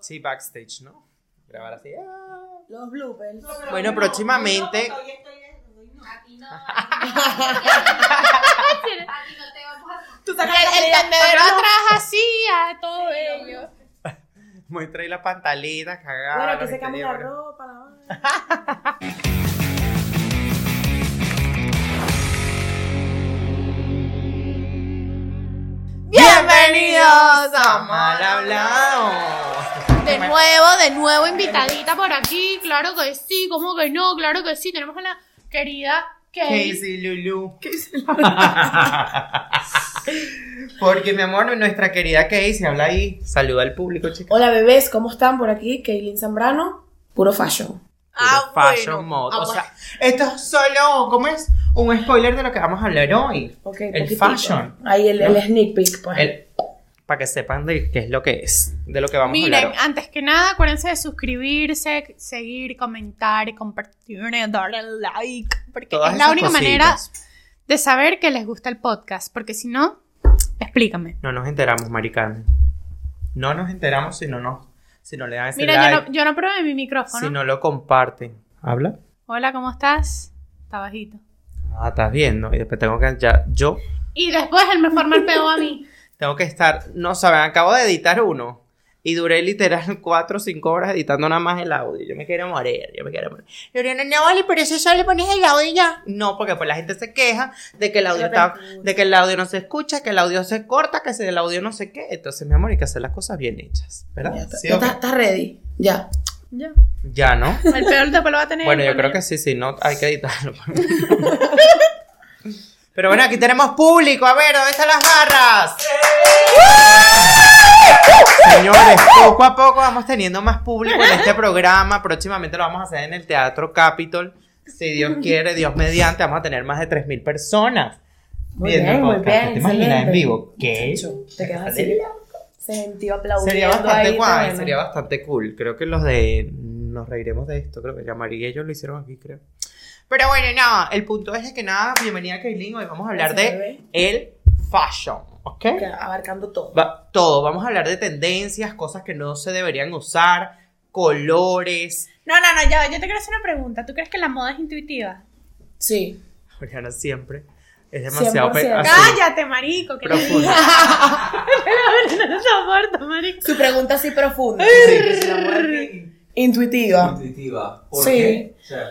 Sí, backstage, ¿no? Grabar así. ah. Los bloopers. Bueno, próximamente. Aquí no. Aquí no te vamos a. Tú sacas El, el tendedero atrás así, a todo bello. Muestra ahí la pantalita cagada. Bueno, que se cambia la ropa, la. Bienvenidos a Mal Hablado. De nuevo, de nuevo invitadita por aquí. Claro que sí, ¿cómo que no? Claro que sí. Tenemos a la querida Kay. Casey Lulu. Porque mi amor, nuestra querida Casey habla ahí. Saluda al público, chicos. Hola bebés, ¿cómo están por aquí? Kaylin Zambrano, puro fashion. Ah, fashion bueno. mode. Ah, o sea, esto es solo, ¿cómo es? Un spoiler de lo que vamos a hablar hoy. Ok, el poquitito. fashion. Ahí el, el sneak peek, pues. El- para que sepan de qué es lo que es, de lo que vamos a Miren, hablar. hoy. antes que nada, acuérdense de suscribirse, seguir, comentar, compartir, darle like, porque Todas es la única manera de saber que les gusta el podcast, porque si no, explícame. No nos enteramos, Maricarmen. No nos enteramos si no, nos, si no le dan ese Mira, like, yo no, yo no probé mi micrófono. si no lo comparten. ¿Habla? Hola, ¿cómo estás? Está bajito. Ah, estás viendo. Y después tengo que, ya, yo Y después él me forma el peo a mí. Tengo que estar, no saben, acabo de editar uno. Y duré literal 4 o 5 horas editando nada más el audio. Yo me quiero morir, yo me quiero morir. Y Oriana, no, vale, pero eso solo le pones el audio y ya. No, porque pues la gente se queja de que el audio está, de que el audio no se escucha, que el audio se corta, que el audio no sé qué. Entonces, mi amor, hay que hacer las cosas bien hechas, ¿verdad? Ya está- ¿Sí ¿Estás ready? Ya. Ya. Ya, ¿no? El peor después lo va a tener. Bueno, yo creo que sí, sí, no, hay que editarlo. Pero bueno, aquí tenemos público. A ver, ¿dónde están las barras? Señores, poco a poco vamos teniendo más público en este programa. Próximamente lo vamos a hacer en el Teatro Capitol. Si Dios quiere, Dios mediante, vamos a tener más de 3.000 personas. Muy bien, muy bien, ¿Te imaginas en vivo? ¿Qué? Te quedas así. Sentido aplaudiendo Sería bastante ahí, guay, bueno. sería bastante cool. Creo que los de nos reiremos de esto, creo que ya María y ellos lo hicieron aquí, creo. Pero bueno, nada, el punto es de que nada, bienvenida Kaylin, hoy vamos a hablar de el fashion, ¿ok? Que Abarcando todo. Va- todo, vamos a hablar de tendencias, cosas que no se deberían usar, colores. No, no, no, ya, yo te quiero hacer una pregunta. ¿Tú crees que la moda es intuitiva? Sí. Oriana siempre es demasiado pe- 100%. así, Cállate, marico, que profunda. no soporto, marico. Su pregunta así profunda. Sí. Intuitiva. Intuitiva. ¿Por Sí. qué? O sea,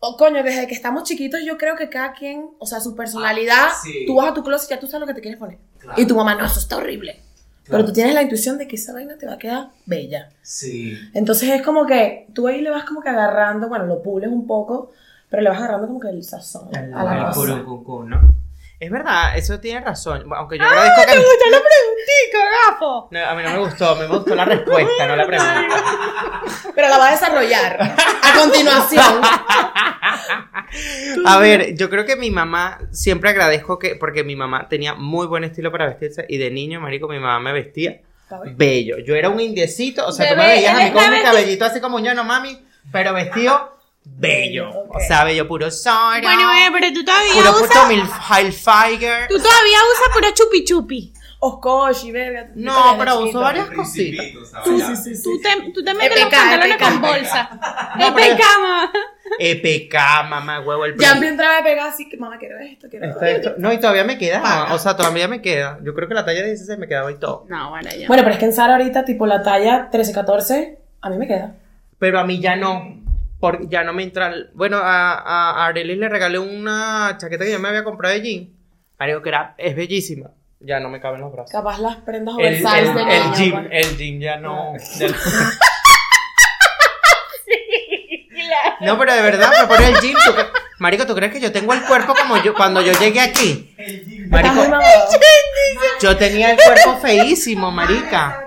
O coño, desde que estamos chiquitos, yo creo que cada quien, o sea, su personalidad, Ah, sí. tú vas a tu closet y ya tú sabes lo que te quieres poner. Claro. Y tu mamá, no, eso está horrible. Pero tú tienes la intuición de que esa vaina te va a quedar bella. sí. Entonces es como que tú ahí le vas como que agarrando, bueno, lo pules un poco, pero le vas agarrando como que el sazón El, a la el cosa. ¿no? Es verdad, eso tiene razón. Aunque yo agradezco que. gustó la preguntita, gafo? No, a mí no me gustó, a mí me gustó la respuesta, no la pregunta. Pero la va a desarrollar a continuación. A ver, yo creo que mi mamá, siempre agradezco que, porque mi mamá tenía muy buen estilo para vestirse y de niño, marico, mi mamá me vestía bello. Yo era un indiecito, o sea, tú me Bebé, veías a mí con mi cabellito así como yo, no mami, pero vestido bello. Ok. O sea, bello puro Zara, Bueno, eh, pero tú todavía puro usas. puto Mil Hilfiger. Tú todavía usas pura chupi chupi. Oscoshi, bebé. No, pero uso varias cositas. ¿sabes? Sí, sí, sí, sí. Tú te, tú te metes los pantalones EPK. con bolsa. No, EPK, mamá. EPK, mamá, huevo, el Ya me entraba a pegar así que, mamá, quiero esto, quiero esto. esto- No, y todavía me queda. Paga. O sea, todavía me queda. Yo creo que la talla 16 me quedaba y todo. No, bueno, ya. Bueno, pero es que en Sara ahorita, tipo la talla 13-14, a mí me queda. Pero a mí ya no. Porque ya no me entra. el- Bueno, a, a a Arely le regalé una chaqueta que yo me había comprado de jean. Marico, que era, es bellísima. Ya no me caben los brazos. Capaz las prendas El, el, oversize de el niño, gym, pues. el gym ya no. ya no. No, pero de verdad, me pone el gym. ¿tú cre- Marico, ¿tú crees que yo tengo el cuerpo como yo cuando yo llegué aquí? Estás Marico, yo tenía el cuerpo feísimo, marica.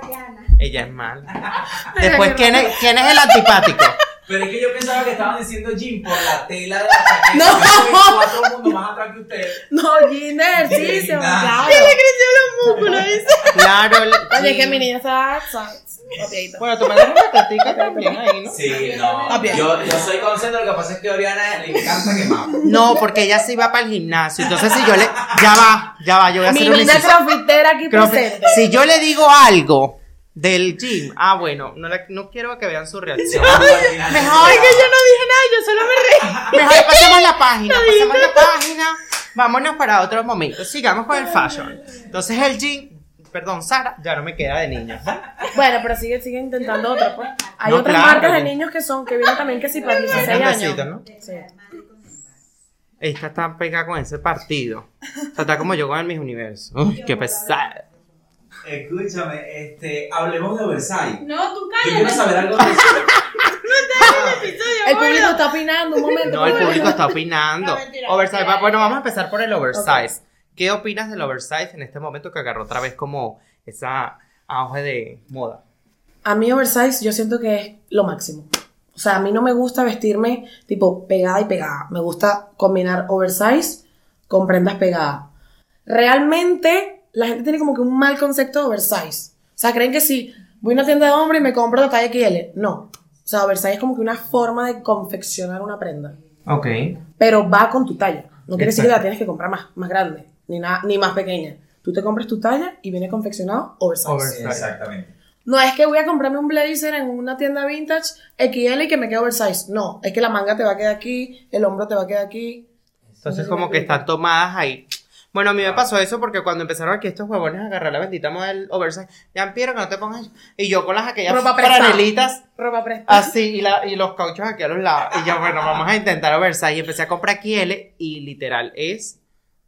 Ella es mala. Después, ¿quién es, quién es el antipático? Pero es que yo pensaba que estaban diciendo Jim por la tela de la chaqueta. No. Cuatro mundos más atrás que ustedes. No, Gin de ejercicio, claro. Claro. el Oye, es que gym. mi niña está. Bueno, tú me das una tetica también ahí, ¿no? Sí, no. Yo, yo soy consciente, lo que pasa es que a Oriana le encanta quemar. No, porque ella se iba para el gimnasio. Entonces, si yo le. Ya va, ya va, yo voy a Mi hacer un niña inciso. crofitera aquí que- presente. Si yo le digo algo Del gym. Ah, bueno, no, la- no quiero que vean su reacción. Mejor Mejor que yo no dije nada, yo solo me reí. Mejor pasemos la página, pasemos la página. Vámonos para otro momento. Sigamos con el fashion. Entonces el jean, perdón, Sara, ya no me queda de niña. Bueno, pero sigue, sigue intentando otra, pues. Hay No, otras claro, marcas de que- niños que son, que vienen también que sí para 16 Un años. besito, ¿no? Sí. Esta está pegada con ese partido. O sea, está como yo con el Miss Universo. Uy, qué pesada. Escúchame, este, hablemos de Oversize. No, tú Yo quiero cállate. saber algo de eso. El público está opinando, un momento. No, el momento. público está opinando. No, mentira, Oversize. mentira. Bueno, vamos a empezar por el oversize. ¿Qué opinas del oversize en este momento que agarró otra vez como esa auge de moda? A mí oversize yo siento que es lo máximo. O sea, a mí no me gusta vestirme tipo pegada y pegada. Me gusta combinar oversize con prendas pegadas. Realmente la gente tiene como que un mal concepto de oversize. O sea, creen que si voy a una tienda de hombre y me compro la talla XL. No. O sea, oversize es como que una forma de confeccionar una prenda. Ok. Pero va con tu talla. No quiere decir que la tienes que comprar más, más grande, ni, nada, ni más pequeña. Tú te compras tu talla y viene confeccionado oversize. Oversize. Exactamente. No es que voy a comprarme un blazer en una tienda vintage XL y que me quede oversize. No, es que la manga te va a quedar aquí, el hombro te va a quedar aquí. Entonces como que están tomadas ahí. Bueno, a mí me pasó eso porque cuando empezaron aquí estos huevones a agarrar la bendita model oversize, ya quiero que no te pongas. Y yo con las aquellas Ropa franelitas Ropa prestada. así y, la, y los cauchos aquí a los lados. Y yo, bueno, vamos a intentar oversize. Y empecé a comprar XL y literal es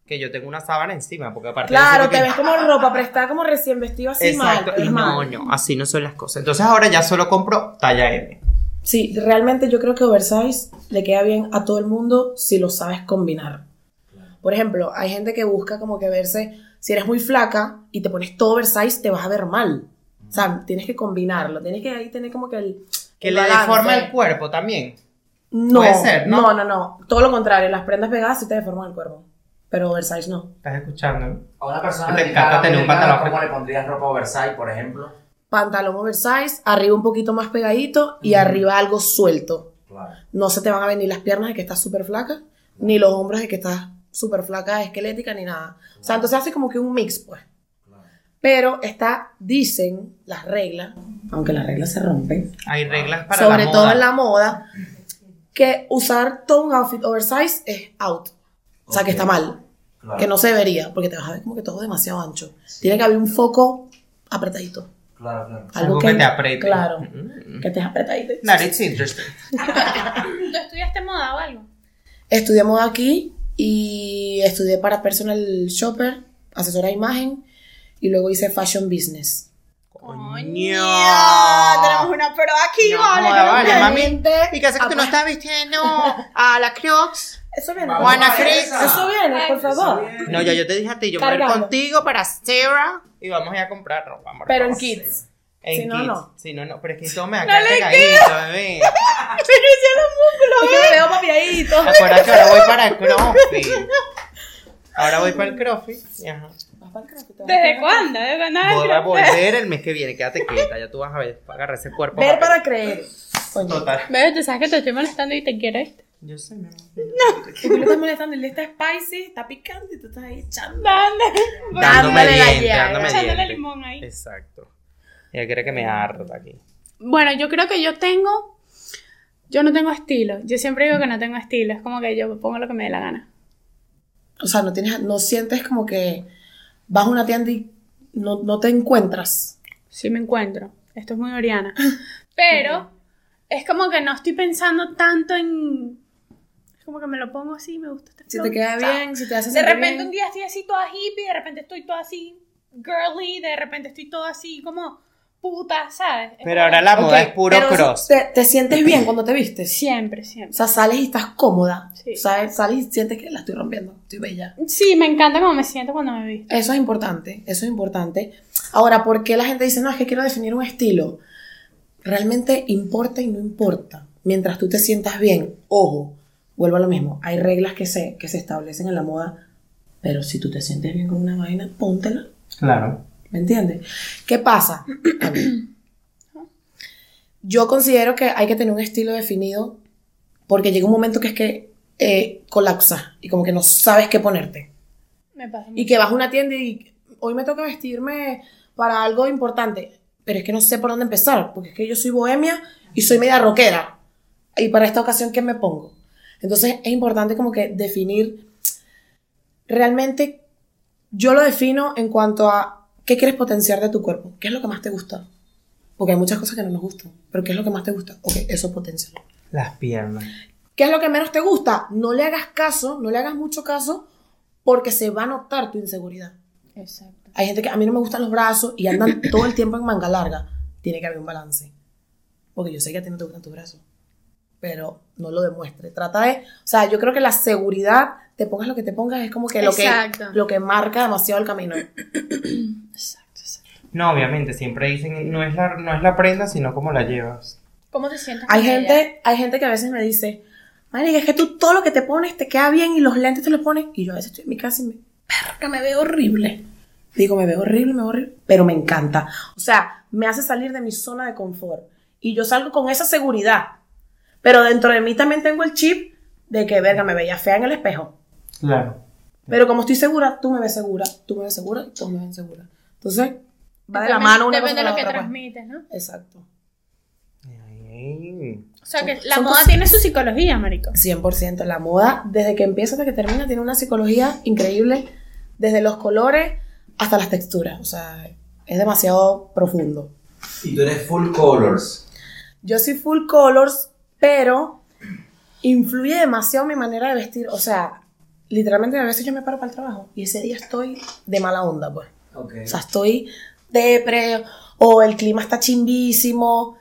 que yo tengo una sábana encima porque aparte Claro, que- te ves como ropa prestada, como recién vestido así Exacto, mal. y es no, mal. no, así no son las cosas. Entonces ahora ya solo compro talla M. Sí, realmente yo creo que oversize le queda bien a todo el mundo si lo sabes combinar. Por ejemplo, hay gente que busca como que verse, si eres muy flaca y te pones todo oversize, te vas a ver mal. O sea, tienes que combinarlo, tienes que ahí tener como que el... Que el le balance. deforma el cuerpo también. No, Puede ser, ¿no? no, no, no. Todo lo contrario, las prendas pegadas sí te deforman el cuerpo. Pero oversize no. ¿Estás escuchando? A una persona delicada, encanta tener un pantalón. ¿Cómo le pondrías ropa oversize, por ejemplo? Pantalón oversize, arriba un poquito más pegadito y arriba algo suelto. Claro. No se te van a venir las piernas de que estás súper flaca, ni los hombros de que estás súper flaca, esquelética, ni nada. O sea, entonces hace como que un mix, pues. Pero está, dicen las reglas, aunque las reglas se rompen, Hay reglas para sobre la todo moda. en la moda, que usar todo un outfit oversize es out. O sea, que está mal. Claro. Que no se debería, porque te vas a ver como que todo demasiado ancho. Tiene que haber un foco apretadito. Claro, claro. Algo que te apriete. Claro, Mm. que estés apretadito. That is interesting. ¿Tú estudiaste moda o algo? Estudié moda aquí y estudié para personal shopper, asesora de imagen y luego hice fashion business. Coño. Tenemos una pro aquí, No, vale. vale, mami. ¿Y qué hace que tú no estás vistiendo a la Crocs? Eso viene. Vamos Juana Cris. Eso viene, por favor. No, ya yo te dije a ti, yo me voy a ir Cargando. contigo para Sarah y vamos a ir a comprar ropa, amor. Pero en kids. En Si no, kids. no. Si no, no. Pero es que todo me va a quedar pegadito, bebé. Es que me veo papiadito. Acuérdate que ahora voy para el CrossFit. Ahora voy para el CrossFit. Ajá. ¿Desde cuándo? ¿Desde cuándo? Voy a volver el mes que viene. Quédate quieta, ya tú vas a ver. Agarra ese cuerpo. Ver para creer. Coño. Total. Bebé, tú sabes que te estoy molestando y te quiero, ¿viste? Yo sé, mi amor. Y tú le estás molestando, él está spicy, está picante y tú estás ahí echando. Dándole, Dándome Dándole dándome echándole diente. limón ahí. Exacto. Ella quiere que me harta aquí. Bueno, yo creo que yo tengo. Yo no tengo estilo. Yo siempre digo que no tengo estilo. Es como que yo pongo lo que me dé la gana. O sea, no tienes, no sientes como que vas a una tienda y no, no te encuentras. Sí me encuentro. Esto es muy Oriana. Pero es como que no estoy pensando tanto en. Es como que me lo pongo así, me gusta este Si te queda bien, si te hace De repente bien. un día estoy así toda hippie, de repente estoy toda así girly, de repente estoy toda así como puta, ¿sabes? Es Pero ahora la moda Ok, es puro cross. Te, te sientes bien cuando te vistes. Siempre, O siempre. sea, sales y estás cómoda. Sí. ¿Sabes? Sales y sientes que la estoy rompiendo. Estoy bella. Sí, me encanta cómo me siento cuando me visto. Eso es importante. Eso es importante. Ahora, ¿por qué la gente dice, no, es que quiero definir un estilo? Realmente importa y no importa. Mientras tú te sientas bien, ojo, vuelvo a lo mismo. Hay reglas que se, que se establecen en la moda, pero si tú te sientes bien con una vaina, póntela. Claro. ¿Me entiendes? ¿Qué pasa? Yo considero que hay que tener un estilo definido porque llega un momento que es que eh, colapsa y como que no sabes qué ponerte. Me pasa Y que vas a una tienda y hoy me toca vestirme para algo importante. pero es que no sé por dónde empezar, porque es que yo soy bohemia y soy media rockera. Y para esta ocasión, ¿qué me pongo? Entonces es importante como que definir realmente, yo lo defino en cuanto a qué quieres potenciar de tu cuerpo, qué es lo que más te gusta. Porque hay muchas cosas que no nos gustan, pero ¿qué es lo que más te gusta? Ok, eso potencialo. Las piernas. ¿Qué es lo que menos te gusta? No le hagas caso, no le hagas mucho caso, porque se va a notar tu inseguridad. Exacto. Hay gente que a mí no me gustan los brazos y andan todo el tiempo en manga larga. Tiene que haber un balance. Porque yo sé que a ti no te gustan tus brazos. Pero no lo demuestre. Trata de. O sea, yo creo que la seguridad, te pongas lo que te pongas, es como que lo, que, lo que marca demasiado el camino. Exacto, exacto. No, obviamente, siempre dicen, no es la, no es la prenda, sino cómo la llevas. ¿Cómo te sientes? Hay ella? gente, hay gente que a veces me dice, Marica, es que tú todo lo que te pones te queda bien y los lentes te los pones. Y yo a veces estoy en mi casa y me, perra, me veo horrible. Digo, me veo horrible, me veo horrible, pero me encanta. O sea, me hace salir de mi zona de confort. Y yo salgo con esa seguridad. Pero dentro de mí también tengo el chip de que, verga, me veía fea en el espejo. Claro. Pero como estoy segura, tú me ves segura, tú me ves segura y todos me ven segura. Entonces, va de la mano una Depende de lo con que pues. transmites, ¿no? Exacto. O sea, que la son moda tiene su psicología, marico. 100%. La moda, desde que empieza hasta que termina, tiene una psicología increíble, desde los colores hasta las texturas. O sea, es demasiado profundo. Y tú eres full colors. Yo soy full colors, pero influye demasiado mi manera de vestir. O sea, literalmente a veces yo me paro para el trabajo y ese día estoy de mala onda, pues. Ok. O sea, estoy depre o el clima está chimbísimo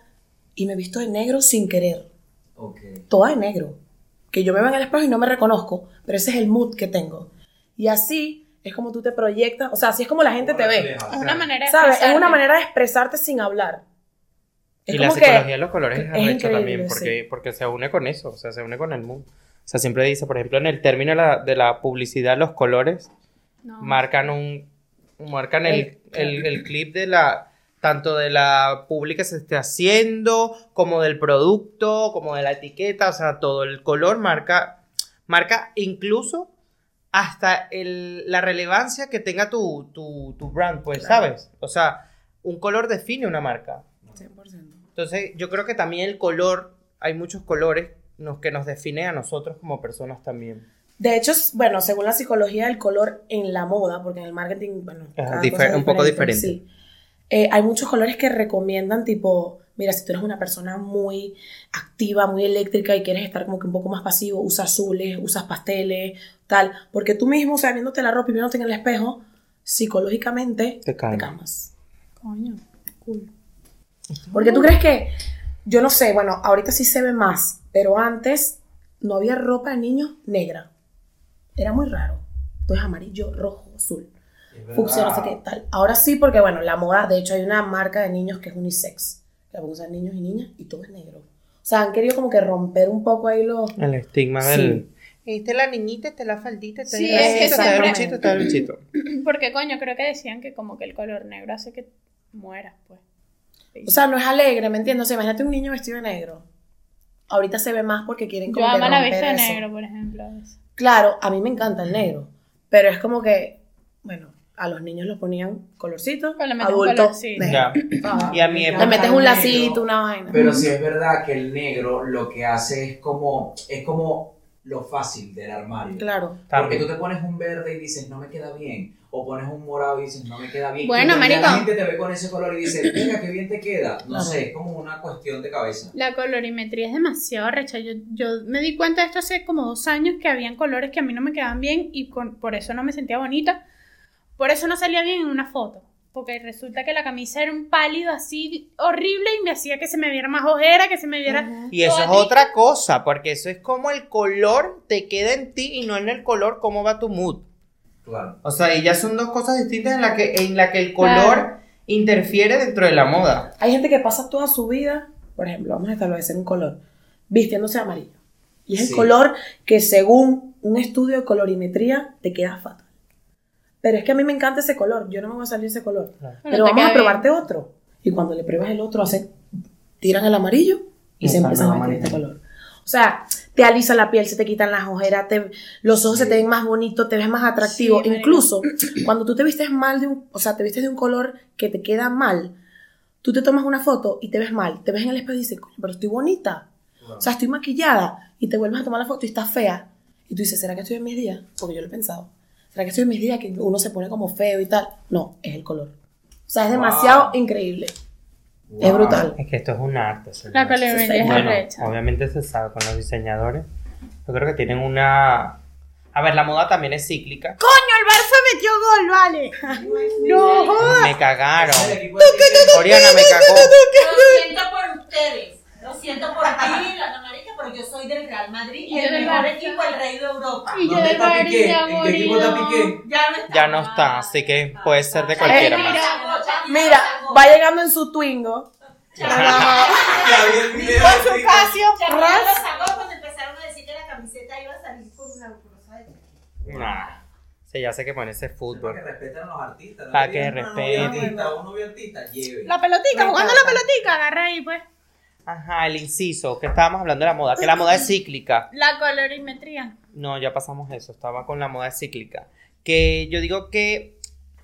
y me visto de negro sin querer. Ok. toda de negro. Que yo me veo en el espejo y no me reconozco, pero ese es el mood que tengo. Y así es como tú te proyectas, o sea, así es como la gente te ve. Es una manera de ¿Sabes? Es una manera de expresarte sin hablar. Es y la psicología de los colores es, es increíble, también, porque, sí. porque se une con eso, o sea, se une con el mood. O sea, siempre dice, por ejemplo, en el término de la, de la publicidad, los colores No. marcan un marcan el, El- el, el clip de la tanto de la publi que se esté haciendo como del producto como de la etiqueta o sea todo el color marca marca incluso hasta el, la relevancia que tenga tu, tu, tu brand pues Claro. sabes o sea un color define una marca 100%. Entonces yo creo que también el color hay muchos colores nos, que nos definen a nosotros como personas también De hecho, bueno, según la psicología del color en la moda, porque en el marketing, bueno, Ajá, cada difer- cosa es un poco diferente. sí. Eh, hay muchos colores que recomiendan, tipo, mira, si tú eres una persona muy activa, muy eléctrica y quieres estar como que un poco más pasivo, usa azules, usas pasteles, tal, porque tú mismo, o sea, viéndote la ropa y viéndote en el espejo, psicológicamente Te calma. calmas. Coño, cool. Porque tú crees que, yo no sé, bueno, ahorita sí se ve más, pero antes no había ropa de niños negra. Era muy raro. Entonces amarillo, rojo, azul. Fucsia, no sé qué tal. Ahora sí, porque bueno, la moda, de hecho hay una marca de niños que es unisex, que la usan niños y niñas y todo es negro. O sea, han querido como que romper un poco ahí los... el estigma Sí. del esta es la niñita, esta es la faldita, esta Sí, es, que el bichito, el bichito. Porque, coño, creo que decían que como que el color negro hace que mueras, pues. O sea, no es alegre, ¿me entiendes? O sea, imagínate un niño vestido de negro. Ahorita se ve más porque quieren Yo como que amo la vista de negro, por ejemplo. Claro, a mí me encanta el negro, pero es como que, bueno, a los niños los ponían colorcito, Pero le meten un adultos colorcito. negro. Ya. Ah, Y a mi Le metes un lacito, una vaina. Pero sí es verdad que el negro lo que hace es como, es como lo fácil del armario. Claro. Porque tú te pones un verde y dices, no me queda bien. O pones un morado y dices, no me queda bien. Bueno, y marico. la gente te ve con ese color y dice, mira, qué bien te queda. No Claro. sé, es como una cuestión de cabeza. La colorimetría es demasiado recha. Yo, yo me di cuenta de esto hace como dos años que habían colores que a mí no me quedaban bien y con- por eso no me sentía bonita. Por eso no salía bien en una foto. Porque resulta que la camisa era un pálido así horrible y me hacía que se me viera más ojera, que se me viera... Y eso es otra cosa, porque eso es como el color te queda en ti y no en el color cómo va tu mood. Claro. O sea, y ya son dos cosas distintas en la que, en la que el color Claro. interfiere dentro de la moda. Hay gente que pasa toda su vida, por ejemplo, vamos a establecer un color, vistiéndose de amarillo. Y es Sí. el color que según un estudio de colorimetría te queda fatal. Pero es que a mí me encanta ese color, yo no me voy a salir ese color. Claro. Pero vamos a bien. probarte otro. Y cuando le pruebas el otro, hacen, tiran el amarillo y se empiezan a meter este color. O sea, te alisa la piel, se te quitan las ojeras, te- los ojos se te ven más bonitos, te ves más atractivo. Sí. Incluso cuando tú te vistes mal de un, o sea, te vistes de un color que te queda mal, tú te tomas una foto y te ves mal, te ves en el espejo y dices, coño, pero estoy bonita. O sea, estoy maquillada y te vuelves a tomar la foto y estás fea. Y tú dices, ¿será que estoy en mis días? Porque yo lo he pensado. ¿Será que estoy en mis días que uno se pone como feo y tal? No, es el color. O sea, es demasiado increíble. Es brutal. Es que esto es un arte. señor. La es Bueno, arrecha. obviamente se sabe con los diseñadores. Yo creo que tienen una... A ver, la moda también es cíclica. ¡Coño, el Barça metió gol, vale! ¡No! Me cagaron. Oriana me cagó. Lo siento por ustedes. Lo siento por ti, la marica, pero yo soy del Real Madrid, Y el del mejor Barça. equipo, el rey de Europa. Y yo ¿Dónde del está Piqué? Barça ¿En qué equipo está murió. Piqué? Ya no está. Ya no está, así que puede ser de cualquiera Eh, más. Mira, va llegando en su Twingo. Ya. Con su Casio. Ya lo sacó cuando empezaron a decir que la camiseta iba a salir por una cosa de Nah. Sí, ya sé que pone ese Para que fútbol. respetan a los artistas. ¿no? Para que digan, "No, no voy a respeten". artista, Uno ve artista, lleve. La pelotica, jugando la pelotica, agarra ahí, pues. Ajá, el inciso, que estábamos hablando de la moda, que la moda es cíclica. La colorimetría. No, ya pasamos eso, estaba con la moda cíclica. Que yo digo que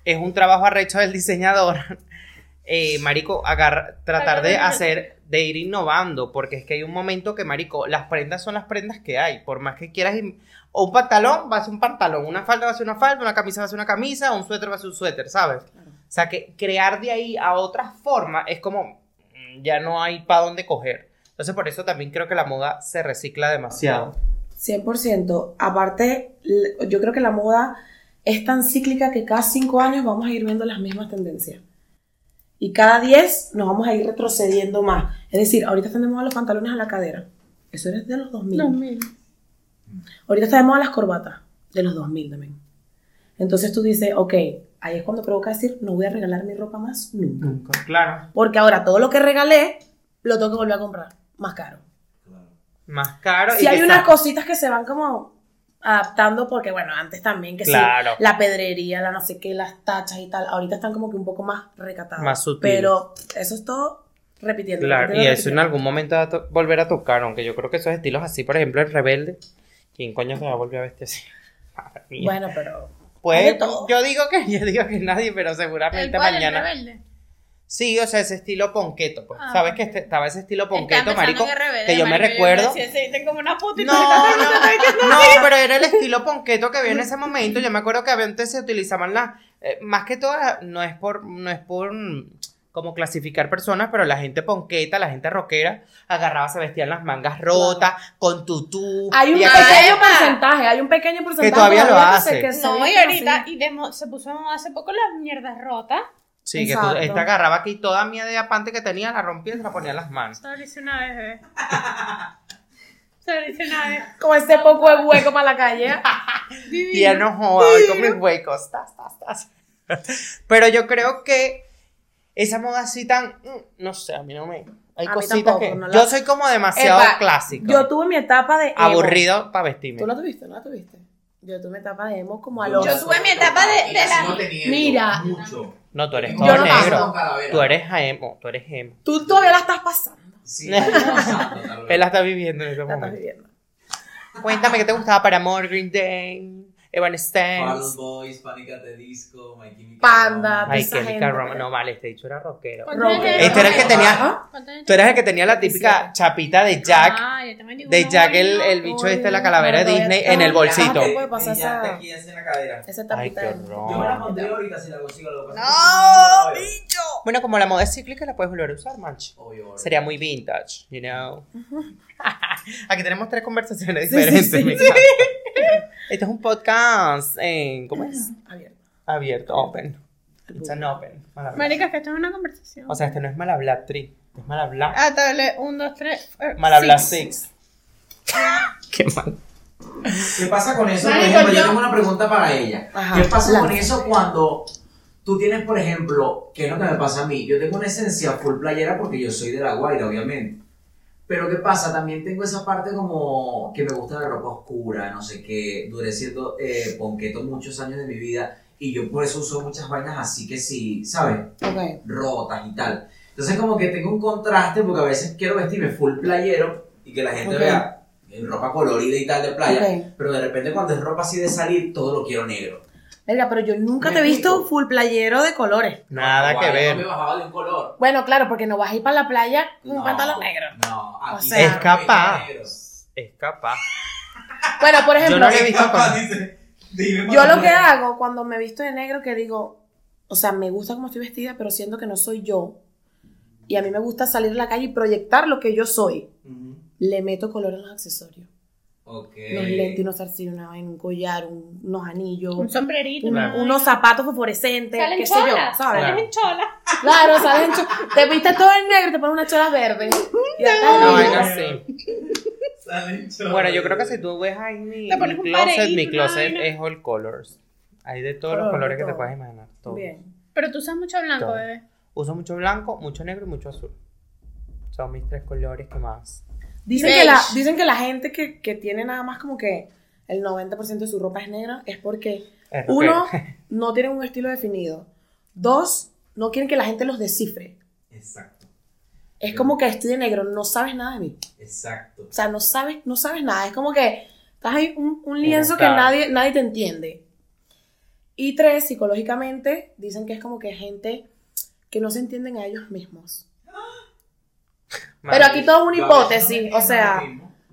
es un trabajo arrecho del diseñador, eh, Marico, agarra- tratar de hacer, de ir innovando, porque es que hay un momento que, Marico, las prendas son las prendas que hay, por más que quieras, o un pantalón va a ser un pantalón, una falda va a ser una falda, una camisa va a ser una camisa, un suéter va a ser un suéter, ¿sabes? O sea, que crear de ahí a otra forma es como, ya no hay para dónde coger. Entonces, por eso también creo que la moda se recicla demasiado. 100%. Aparte, yo creo que la moda es tan cíclica que cada cinco años vamos a ir viendo las mismas tendencias. Y cada 10 nos vamos a ir retrocediendo más. Es decir, ahorita están de moda los pantalones a la cadera. Eso era de los 2000. 2000. Ahorita está de moda las corbatas. De los 2000 también. Entonces tú dices, ok, ahí es cuando provoca decir, no voy a regalar mi ropa más nunca. Nunca. Claro. Porque ahora todo lo que regalé, lo tengo que volver a comprar. Más caro. Más caro. Sí y hay unas cositas que se van como adaptando porque bueno, antes también que sí, Claro. la pedrería, la no sé qué, las tachas y tal, ahorita están como que un poco más recatadas. Más sutiles. Pero eso es todo repitiendo. Claro, repitiendo, y eso en algún momento va a volver a tocar, aunque yo creo que esos estilos así, por ejemplo, el rebelde, ¿quién coño se va a volver a vestir así? Bueno, pero pues yo digo que yo digo que nadie, pero ¿El seguramente cual, el mañana. rebelde? Sí, o sea, ese estilo ponqueto, pues. Ah. ¿Sabes que este- estaba ese estilo ponqueto, marico? rebelde, Que yo me recuerdo. decía, se dicen como una puta y No, no, no, pero era el estilo ponqueto que había en ese momento. Yo me acuerdo que antes se utilizaban las, eh, más que todo, no es por, no es por como clasificar personas, pero la gente ponqueta, la gente rockera, agarraba, se vestían las mangas rotas, con tutú. hay un y pequeño porcentaje, hay un pequeño porcentaje todavía lo que hace. que No, y ahorita, así. y de se puso hace poco las mierdas rotas. Sí, que tú, Exacto. esta agarraba aquí toda mi de apante que tenía, la rompía y se la ponía en las manos. Se lo hice una vez, bebé. Se lo hice una vez. Como este poco de hueco para la calle. Tía, no joda, con mis huecos. tas, tas, tas. Pero yo creo que esa moda así tan. mm, No sé, a mí no me. Hay A mí cositas tampoco, que. no la- Yo soy como demasiado Epa, clásico. Yo tuve mi etapa de emo. aburrido para vestirme. ¿Tú la tuviste? ¿No la tuviste? Yo tuve mi etapa de emo como a los... Yo tuve mi etapa de- de la- No Mira. Mucho. No, tú eres todo no negro. Tú eres emo, tú eres emo. Tú todavía la estás pasando. Sí, está pasando, tal vez. Él la está viviendo en ese La estás momento. viviendo. Cuéntame qué te gustaba para Amor, Green Day, Evanescence, Boys, Panic! at the Disco, My Chemical Panda. My Chemical. Romance. No, vale, este dicho era rockero. ¿Cuántos años Rocker. tienes? Este era el que tenía. ¿Ah? ¿Cuántos años Tú eres el que tenía la típica chapita de Jack. Ah, yo también digo de Jack, el, el bicho este, la calavera de Disney, en el bolsito. Ah, puede pasar esa- aquí en la cadera. Esa Ay, qué de- horror. Yo me la pondría ahorita si la consigo. Lo ¡No, bicho! Bueno, como la moda es cíclica, la puedes volver a usar, manch. Obvio, obvio. Sería muy vintage, you know. Aquí tenemos tres conversaciones Sí, sí, diferentes. Este es un podcast, en, ¿cómo es? Abierta. Abierto, open. It's an open. Marica, es que esto es una conversación. O sea, este no es mal hablar, tri. Es mal hablar. Ah, dale, un, dos, tres. eh, Mal hablar, six. six. Qué mal. ¿Qué pasa con eso? Por ejemplo, yo tengo una pregunta para ella. Ajá, ¿Qué pasa con eso cuando tú tienes, por ejemplo, qué es lo que me pasa a mí? Yo tengo una esencia full playera porque yo soy de La Guaira, obviamente. Pero ¿qué pasa? También tengo esa parte como que me gusta la ropa oscura, no sé qué. Duré siendo eh, ponqueto muchos años de mi vida y yo por eso uso muchas vainas así que sí, ¿sabes? Ok. rotas y tal. Entonces como que tengo un contraste porque a veces quiero vestirme full playero y que la gente vea en ropa colorida y tal de playa, pero de repente cuando es ropa así de salir, todo lo quiero negro. Verga, pero yo nunca te he visto explico. full playero de colores. Nada No, que ver. No me bajaba de un color. Bueno, claro, porque no vas a ir para la playa con un No, pantalón negro. No, O sea- Es capaz. Es capaz. Bueno, por Yo ejemplo, no le he visto Capaz, con- dice. Dime yo lo que hago cuando me visto de negro, que digo, o sea, me gusta cómo estoy vestida, pero siento que no soy yo. Y a mí me gusta salir a la calle y proyectar lo que yo soy. Le meto color en los accesorios. Ok. Unos lentes, unos zarcillos, una vaina, un collar, un- unos anillos, Un sombrerito. un- una unos zapatos fosforescentes, Salen qué sé yo, salen en cholas. Claro, sales en cho- Te viste todo en negro y te pones unas cholas verdes. Y. Una lindo. vaina así. Salen cholas. Bueno, yo creo que si tú ves ahí mi, closet, mi una closet vaina. es all colors. Hay de todos Color, los colores que te puedes imaginar. Todo. Bien. Pero tú usas mucho blanco, Todo. bebé. Uso mucho blanco, mucho negro y mucho azul. Son mis tres colores que más. Dicen que, la, dicen que la gente que, que tiene nada más como que el 90% de su ropa es negra es porque, Es uno, no tienen un estilo definido. Dos, no quieren que la gente los descifre. Exacto. Es como que estoy de negro, no sabes nada de mí. Exacto. O sea, no sabes, no sabes nada. Es como que estás ahí un, un lienzo que nadie, nadie te entiende. Y tres, psicológicamente, dicen que es como que gente que no se entienden a ellos mismos. Pero aquí todo es una hipótesis, o sea,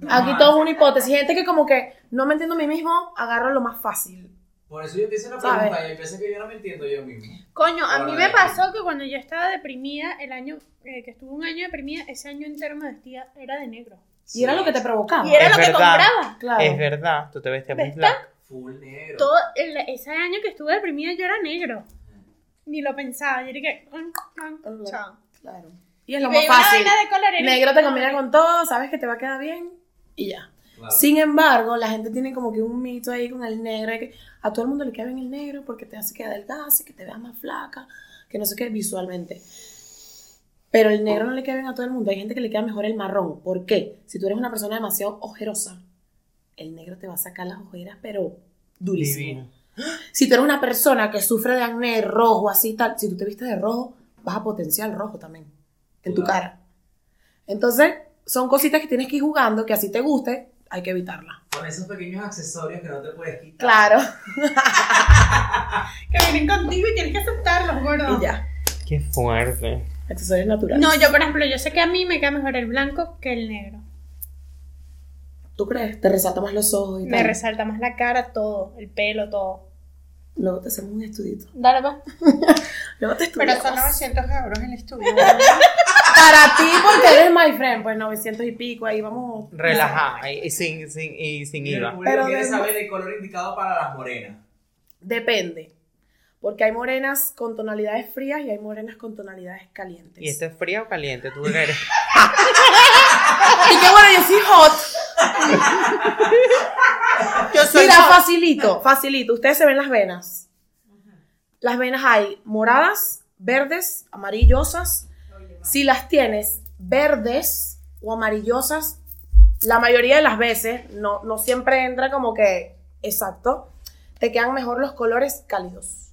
aquí todo es una hipótesis. Gente que como que no me entiendo a mí mismo, agarro lo más fácil. Por eso yo te hice una ¿Sabes? pregunta y hay veces que yo no me entiendo yo mismo. Coño, a mí me pasó que cuando yo estaba deprimida, el año eh, que estuve un año deprimida, ese año entero me vestía, era de negro. Y era lo que te provocaba. Y era Es lo que compraba. Claro. Es verdad, tú te vestías muy black. Full negro. Todo el- ese año que estuve deprimida yo era negro. Ni lo pensaba, yo dije, "Mm, mm, chao. Claro. Y es Y lo más fácil. vaina de. Negro te combina con todo, sabes que te va a quedar bien y ya. Claro. Sin embargo, la gente tiene como que un mito ahí con el negro. que a todo el mundo le queda bien el negro porque te hace que adelgace, que te veas más flaca, que no sé qué visualmente. Pero el negro no le queda bien a todo el mundo. Hay gente que le queda mejor el marrón. ¿Por qué? Si tú eres una persona demasiado ojerosa, el negro te va a sacar las ojeras, pero durísimo. Divino. Si tú eres una persona que sufre de acné rojo, así tal, si tú te vistes de rojo, vas a potenciar el rojo también en tu cara. Entonces, son cositas que tienes que ir jugando, que así te guste, hay que evitarlas. Con esos pequeños accesorios que no te puedes quitar. Claro. Que vienen contigo y tienes que aceptarlos, gordo. Y ya. Qué fuerte. Accesorios naturales. No, yo por ejemplo, yo sé que a mí me queda mejor el blanco que el negro. ¿Tú crees? Te resalta más los ojos y Me tal. resalta más la cara, todo, el pelo, todo. Luego te hacemos un estudito. Dale, pues. Luego te Pero estudiamos. son 900 euros el estudio. Para ti, porque eres my friend, pues 900 y pico, ahí vamos. Relajada y, sin, sin, y sin el IVA. Pero quiere de- saber el color indicado para las morenas. Depende. Porque hay morenas con tonalidades frías y hay morenas con tonalidades calientes. ¿Y este es frío o caliente? Tú eres. Y que bueno, yo soy hot. Yo Mira, facilito, facilito. Ustedes se ven las venas. Las venas hay moradas, verdes, amarillosas. Si las tienes verdes o amarillosas, la mayoría de las veces, no, no siempre entra como que exacto, te quedan mejor los colores cálidos.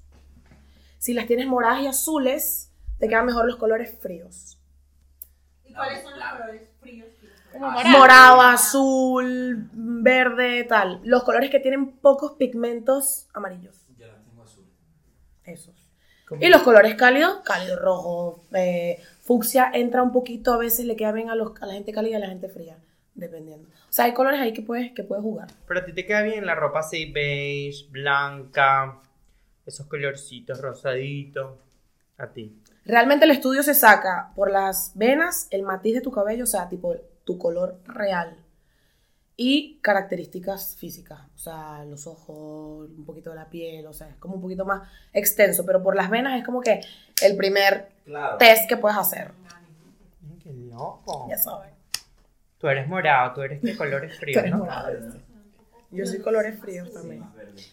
Si las tienes moradas y azules, te quedan mejor los colores fríos. ¿Y cuáles son los colores fríos? Como Ah, morado. Morado, azul, verde, tal. Los colores que tienen pocos pigmentos amarillos. Yo las tengo azul. Esos. Y los colores cálidos, cálido rojo, eh, fucsia, entra un poquito, a veces le queda bien a, los, a la gente cálida y a la gente fría, dependiendo. O sea, hay colores ahí que puedes, que puedes jugar. Pero a ti te queda bien la ropa así beige, blanca, esos colorcitos rosaditos. A ti. Realmente el estudio se saca por las venas, el matiz de tu cabello, o sea, tipo tu color real. Y características físicas, o sea, los ojos, un poquito de la piel, o sea, es como un poquito más extenso, pero por las venas es como que el primer Claro. test que puedes hacer. Qué loco. Ya saben. Tú eres morado, tú eres de colores fríos, ¿no? morado. Yo soy colores fríos también.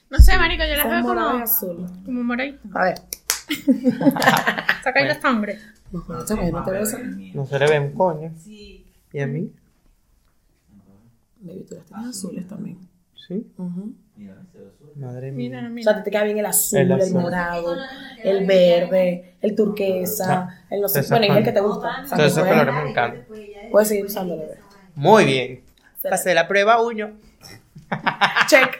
No sé, marico, yo las Son veo morado y como, azul. como moradito. A ver. Saca ahí la sangre. No, no no te ves. No se le ve un coño. Sí. ¿Y a mí? Baby, tú las azules también. Sí. Ujú. Madre Mira, mía. O sea, te queda bien el azul, El morado, el verde, el turquesa, el no sé. Bueno, y el que te gusta. O sea, Todos esos colores me encantan. puedes seguir usándolo. bebé. Muy bien. Pasé la prueba uño. Check.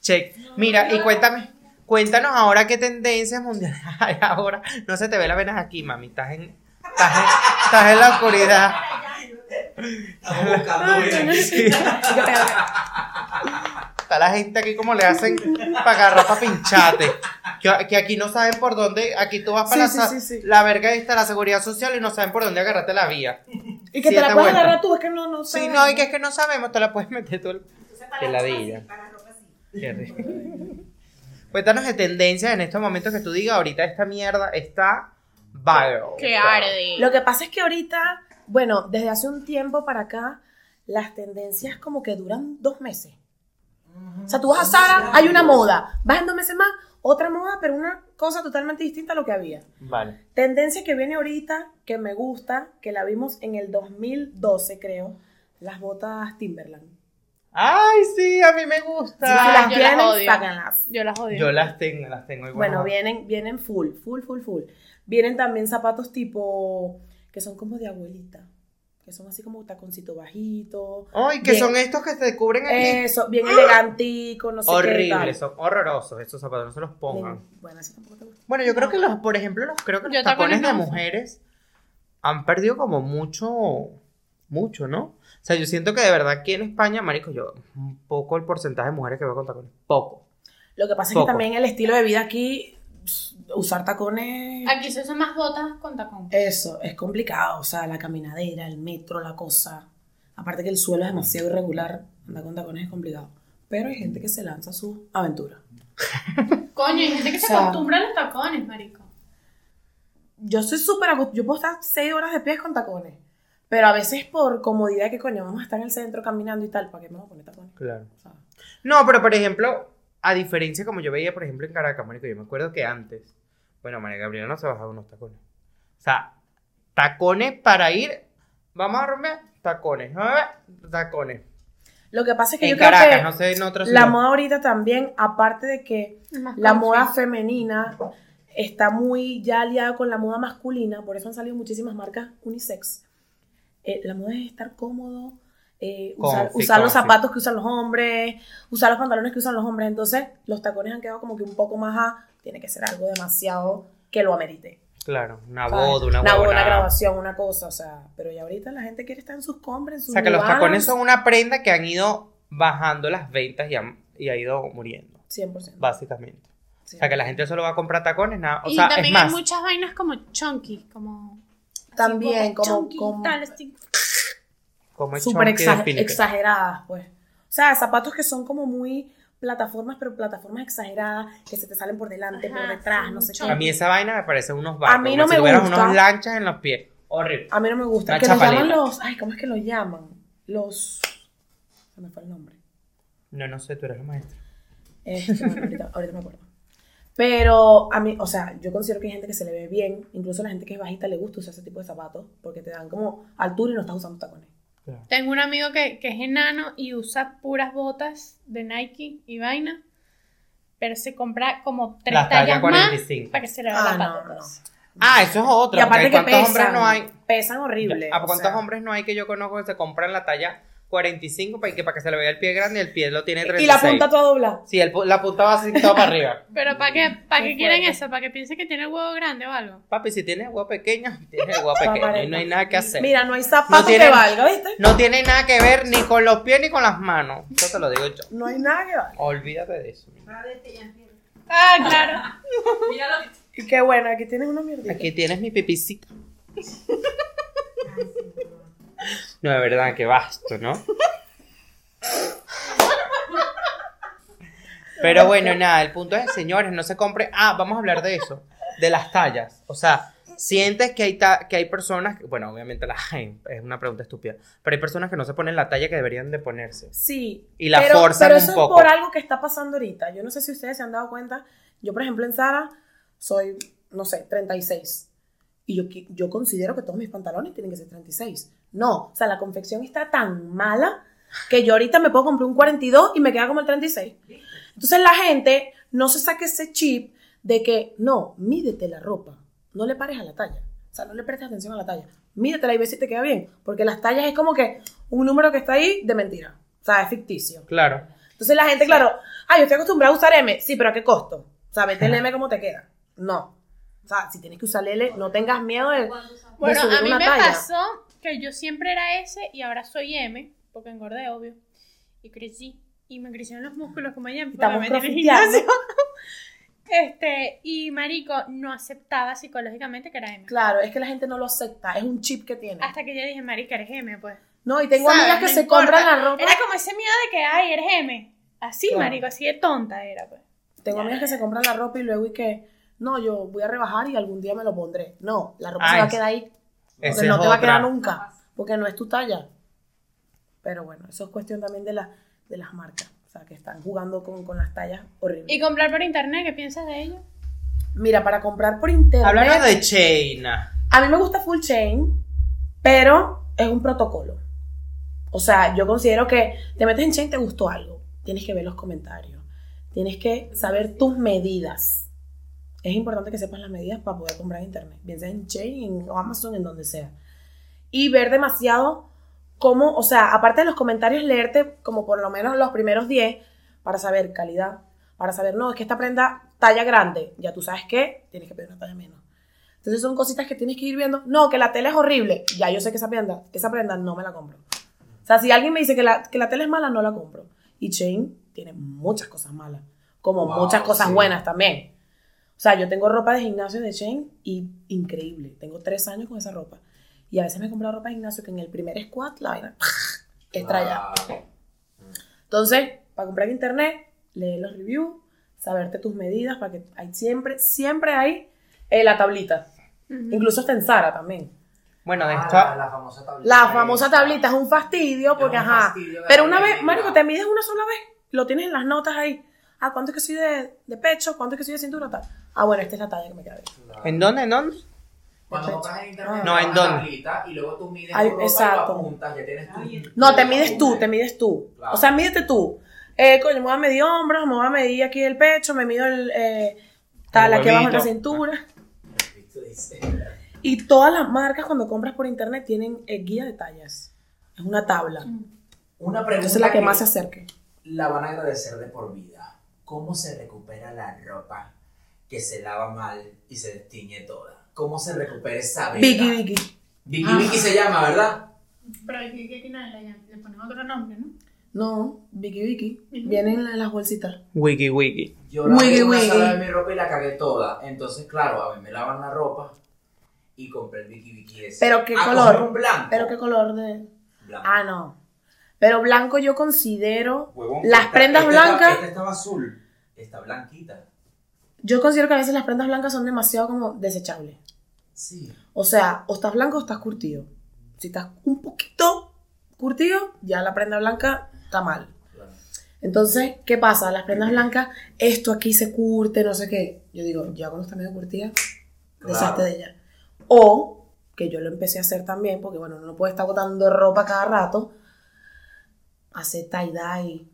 Check. Mira, y cuéntame, Cuéntanos ahora qué tendencias mundiales hay ahora. No se te ve las venas aquí, mami. Estás en, estás en, estás en la oscuridad. Estamos buscando bien aquí. Está la gente aquí como le hacen para agarrar para pinchate. Que, que aquí no saben por dónde. Aquí tú vas para Sí, la, sí, sí, sí. la verga esta, la seguridad social y no saben por dónde agarrarte la vía. Y que Sí, te la está puedes agarrar tú, es que no, no Sí, sabes. no, y que es que no sabemos, te la puedes meter tú. el- Qué la ropa ladilla. sí, para la ropa sí. Qué rico. Cuéntanos de tendencias en estos momentos que tú digas, ahorita esta mierda está viral. Que arde. Lo que pasa es que ahorita, bueno, desde hace un tiempo para acá, las tendencias como que duran dos meses. O sea, tú vas a Sara, hay una moda, vas en dos meses más, otra moda, pero una cosa totalmente distinta a lo que había. Vale. Tendencia que viene ahorita, que me gusta, que la vimos en el 2012, creo, las botas Timberland. Ay, sí, a mí me Si gusta. las yo las odio. Yo las odio. Yo las tengo, las tengo igual. Bueno, vienen, vienen full, full, full, full. Vienen también zapatos tipo, que son como de abuelita, que son así como taconcito bajito. Ay, que Bien. son estos que se cubren aquí. Eso, bien elegantico, no sé qué tal. Horribles, son horrorosos estos zapatos, no se los pongan. Bien, Bueno, así tampoco te gusta. Bueno, yo creo que los, por ejemplo, los, creo que los Yo tacones de mujeres han perdido como mucho, mucho, ¿no? O sea, yo siento que de verdad aquí en España, marico, yo, un poco el porcentaje de mujeres que veo con tacones. Poco. Lo que pasa es que también el estilo de vida aquí, usar tacones, Aquí se usan más botas con tacón. eso, es complicado. O sea, la caminadera, el metro, la cosa. Aparte que el suelo es demasiado irregular, andar con tacones es complicado. Pero hay gente que se lanza a su aventura. Coño, hay gente que se O sea- acostumbra a los tacones, marico. Yo soy súper yo puedo estar seis horas de pies con tacones. Pero a veces por comodidad que coño, vamos a estar en el centro caminando y tal, ¿para qué me voy a poner tacones? Claro. O sea, No, pero por ejemplo, a diferencia como yo veía, por ejemplo, en Caracas, marico, yo me acuerdo que antes, bueno, María Gabriela no se bajaba unos tacones. O sea, tacones para ir, vamos a romper, tacones, ver, tacones. Lo que pasa es que En yo creo Caracas, que no sé en otros la moda ahorita también, aparte de que la moda femenina está muy ya aliada con la moda masculina, por eso han salido muchísimas marcas unisex. Eh, la moda es estar cómodo, eh, usar, los zapatos que usan los hombres, usar los pantalones que usan los hombres. Entonces, los tacones han quedado como que un poco más a. Tiene que ser algo demasiado que lo amerite. Claro, una ¿sabes? boda, una una, una grabación, una cosa, o sea. Pero ya ahorita la gente quiere estar en sus compras, en sus O sea, que los tacones son una prenda que han ido bajando las ventas y, han- y ha ido muriendo, 100%. básicamente. sí. O sea, que la gente solo va a comprar tacones, nada. O y sea, es también hay muchas vainas como chunky, como... También, como- chunky, como- tal, así. Como súper exa- exageradas, pues. O sea, zapatos que son como muy plataformas, pero plataformas exageradas, que se te salen por delante, por detrás, sí, no sé qué. A mí esa vaina me parece unos barcos. A mí como no si me tuvieras gusta. unos lanchas en los pies. Horrible. A mí no me gusta. Una que los llaman los. Ay, ¿cómo es que los llaman? Los. Se me fue el nombre. No, no sé, tú eres la maestra. Bueno, ahorita, ahorita me acuerdo. Pero a mí, o sea, yo considero que hay gente que se le ve bien, incluso la gente que es bajita le gusta usar ese tipo de zapatos, porque te dan como altura y no estás usando tacones. Claro. Tengo un amigo que, que es enano y usa puras botas de Nike y vaina, pero se compra como tres La talla tallas más 45. para que se le vea Ah, la no, pata. no. Ah, eso es otro. Y aparte que ¿Cuántos pesan, hombres no hay? pesan horrible. ¿A o cuántos sea. hombres no hay que yo conozco que se compran la talla 45 para que, para que se le vea el pie grande y el pie lo tiene 36? Y la punta toda doblada. Sí, el la punta va así toda para arriba. Pero ¿para qué, para Qué quieren eso? ¿Para que piensen que tiene el huevo grande o algo? Papi, si tienes huevo pequeño, tienes huevo pequeño y no hay nada que hacer. Mira, no hay zapato No tiene- que valga, ¿viste? No tiene nada que ver ni con los pies ni con las manos. Eso te lo digo yo. No hay nada que valga. Olvídate de eso. Jean-Pierre. Ah, claro. Míralo. Y qué bueno, aquí tienes una mierdita. Aquí tienes mi pipicita. No, de verdad, que basto, ¿no? Pero bueno, nada, el punto es, señores, no se compre. Ah, vamos a hablar de eso, de las tallas. O sea, sientes que hay, ta- que hay personas, que- bueno, obviamente las hay, es una pregunta estúpida, pero hay personas que no se ponen la talla que deberían de ponerse. Sí. Y la pero, forzan pero un poco. es por algo que está pasando ahorita. Yo no sé si ustedes se han dado cuenta. Yo, por ejemplo, en Zara soy, no sé, 36. Y yo, yo considero que todos mis pantalones tienen que ser 36. No, o sea, la confección está tan mala que yo ahorita me puedo comprar un 42 y me queda como el 36. Entonces la gente no se saque ese chip de que, no, mídete la ropa, no le pares a la talla. O sea, no le prestes atención a la talla. Mídetela y ve si te queda bien. Porque las tallas es como que un número que está ahí de mentira. O sea, es ficticio. Claro. Entonces la gente, claro, ah, yo estoy acostumbrada a usar M. Sí, pero ¿a qué costo? O sea, vete el M como te queda. No. O sea, si tienes que usar L, no tengas miedo de, de Bueno, subir a mí una me talla. pasó que yo siempre era S y ahora soy M, porque engordé, obvio. Y crecí. Y me crecieron los músculos como ella. Me gimnasio. Este, y Marico no aceptaba psicológicamente que era M. Claro, es que la gente no lo acepta. Es un chip que tiene. Hasta que yo dije, Marica, eres M, pues. No, y tengo ¿Sabes? amigas que No se importa. compran la ropa. Era como ese miedo de que, ay, eres M. Así, Claro. Marico, así de tonta era, pues. Tengo amigas que se compran la ropa y luego y que, no, yo voy a rebajar y algún día me lo pondré. No, la ropa se va a quedar ahí. Porque no te va a quedar nunca. Porque no es tu talla. Pero bueno, eso es cuestión también de, la, de las marcas. O sea, que están jugando con, con las tallas horribles. Y comprar por internet, ¿qué piensas de ello? Mira, para comprar por internet. Hablando de Chaina. A mí me gusta full chain, pero es un protocolo. O sea, yo considero que te metes en chain, te gustó algo. Tienes que ver los comentarios. Tienes que saber tus medidas. Es importante que sepas las medidas para poder comprar en internet. Bien sea en chain, en Amazon, en donde sea. Y ver demasiado cómo, o sea, aparte de los comentarios, leerte como por lo menos los primeros 10 para saber calidad. Para saber, no, es que esta prenda talla grande. Ya tú sabes que tienes que pedir una talla menos. Entonces son cositas que tienes que ir viendo. No, que la tela es horrible. Ya yo sé que esa prenda, esa prenda no me la compro. O sea, si alguien me dice que la, que la tela es mala, no la compro. Y Chain tiene muchas cosas malas, como Wow, muchas cosas sí. buenas también. O sea, yo tengo ropa de gimnasio de Chain y increíble. Tengo tres años con esa ropa. Y a veces me he comprado ropa de gimnasio que en el primer squat la vaina estrella. Claro. Entonces, para comprar en internet, lee los reviews, saberte tus medidas, para que hay siempre, siempre hay eh, la tablita. Incluso está en Zara también. Bueno, de Ah, esto. la, la famosa tablita. La famosa tablita es un fastidio porque, un ajá. fastidio Pero una vez. Marico, te mides una sola vez. Lo tienes en las notas ahí. Ah, ¿cuánto es que soy de, de pecho? ¿Cuánto es que soy de cintura? Tal. Ah, bueno, esta es la talla que me queda bien. ¿En dónde? ¿En dónde? Cuando compras en internet, Ah. No, ¿en dónde? Y luego tú mides Ay, exacto. lo apuntas, ya tienes tu- No, te mides tú, te mides tú. Claro. O sea, mídete tú. Eh, coño, me voy a medir hombros, me voy a medir aquí el pecho, me mido el, eh, tal, aquí abajo en la cintura. Y todas las marcas cuando compras por internet tienen eh, guía de tallas. Es una tabla. Una pregunta Esa es la que más se acerque. la van a agradecer de por vida. ¿Cómo se recupera la ropa que se lava mal y se destiñe toda? ¿Cómo se recupera esa venda? Vicky, Vicky. Vicky Vicky se llama, ¿verdad? Pero aquí que le, le ponen otro nombre, ¿no? No, Vicky, Vicky. Vienen en las bolsitas. Wiki Wiki. Yo la Wiggy, una sola de mi ropa y la cagué toda. Entonces, claro, a mí me lavan la ropa y compré el Vicky Vicky ese. Pero qué Ah, color. un blanco. Pero qué color de. Blanco. Ah, no. Pero blanco yo considero. Huevón, las esta- prendas esta blancas. Esta estaba azul. Está blanquita. Yo considero que a veces las prendas blancas son demasiado como desechables. Sí. O sea, o estás blanco o estás curtido. Si estás un poquito curtido, ya la prenda blanca está mal. Entonces, ¿qué pasa? Las prendas blancas, esto aquí se curte, no sé qué. Yo digo, ya cuando está medio curtida, Claro. deshazte de ella. O, que yo lo empecé a hacer también, porque bueno, uno no puede estar botando ropa cada rato, hacer tie-dye,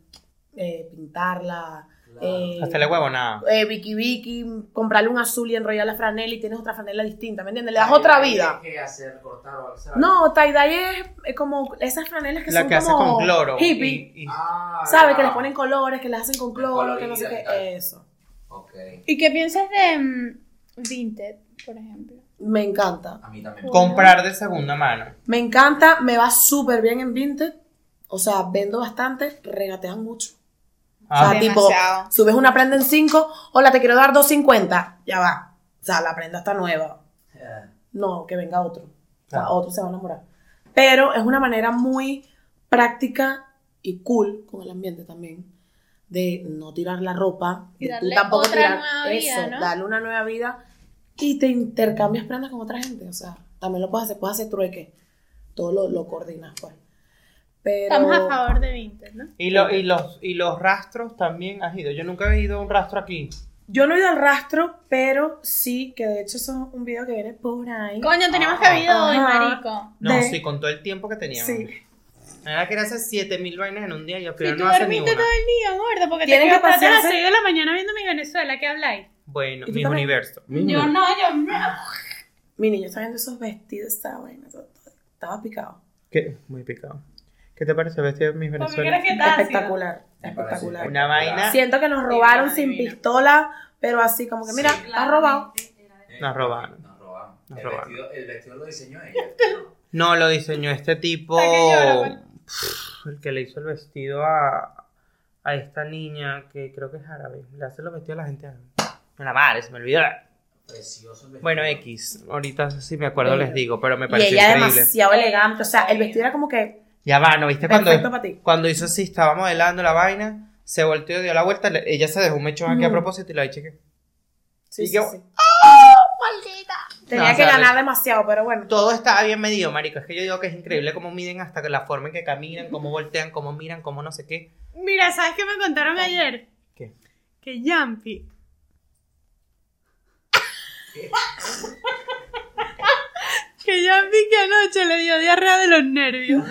eh, pintarla. Eh, Hacerle huevo, nada. eh, Vicky Vicky, comprarle un azul y enrollar la franela y tienes otra franela distinta, ¿me entiendes? Le das otra vida. que hacer, cortar o hacer. No, tie-dye es, es como esas franelas que La son que hace como con cloro. hippie. y- y- Ah, ¿Sabes? Que les ponen colores, que les hacen con cloro, que no sé qué. Eso. Ok. ¿Y qué piensas de mm, Vinted, por ejemplo? Me encanta. A mí también. comprar de segunda mano. Me encanta, me va súper bien en Vinted. O sea, vendo bastante, regatean mucho. O sea, tipo, subes una prenda en 5, hola, te quiero dar 2.50. Ya va. O sea, la prenda está nueva. No, que venga otro. O sea, otro se va a enamorar. Pero es una manera muy práctica y cool con el ambiente también. De no tirar la ropa. Y tú tampoco otra tirar nueva vida, eso, ¿no? darle una nueva vida. Y te intercambias prendas con otra gente. O sea, también lo puedes hacer, puedes hacer trueque. Todo lo, lo coordinas, pues. Pero. Estamos a favor de Vinted, ¿no? Y, lo- y, los, y los rastros también has ido. Yo nunca he ido a un rastro aquí. Yo no he ido al rastro, pero sí, que de hecho eso es un video que viene por ahí. Coño, teníamos que haber ido hoy, marico. No, De- sí, con todo el tiempo que teníamos. Sí. Era que era hacer 7000 vainas en un día y al final no hace ni dormiste una. todo el día, gorda, porque te que quedaste a las pasearse- 6 de la mañana viendo mi Venezuela, ¿qué habláis? Bueno, ¿Y tú mis también? universos. Yo no, yo no. Mi niño está viendo esos vestidos, esa vaina. Estaba picado. ¿Qué? Muy picado. ¿Qué te parece el vestido de mis ¿Por qué Venezuela? que Espectacular, espectacular. Una vaina Siento que nos robaron Sí, sin pistola, pero así como que, mira, Sí, está robado. Nos robaron. Nos robaron. Nos el, robaron. Vestido, el vestido lo diseñó ella. No, lo diseñó este tipo. Pff, El que le hizo el vestido a, a esta niña que creo que es árabe. Le hace los vestidos a la gente árabe. Me la madre, se me olvidó. Precioso el vestido. Bueno, X. Ahorita si me acuerdo Bello. les digo, pero me Y pareció ella increíble. demasiado elegante. O sea, el vestido era como que Ya va, ¿no viste cuando, cuando hizo así, estaba modelando la vaina, se volteó, dio la vuelta, le- ella se dejó un mechón aquí a propósito y la. Sí, Y sí, yo- sí. Tenía No, que o sea, ganar demasiado, pero bueno. Todo estaba bien medido, marico. Es que yo digo que es increíble cómo miden hasta que la forma en que caminan, cómo voltean, cómo miran, cómo no sé qué. Mira, ¿sabes qué me contaron ayer? ¿Qué? Que Yampi. que Yampi que anoche le dio diarrea de los nervios.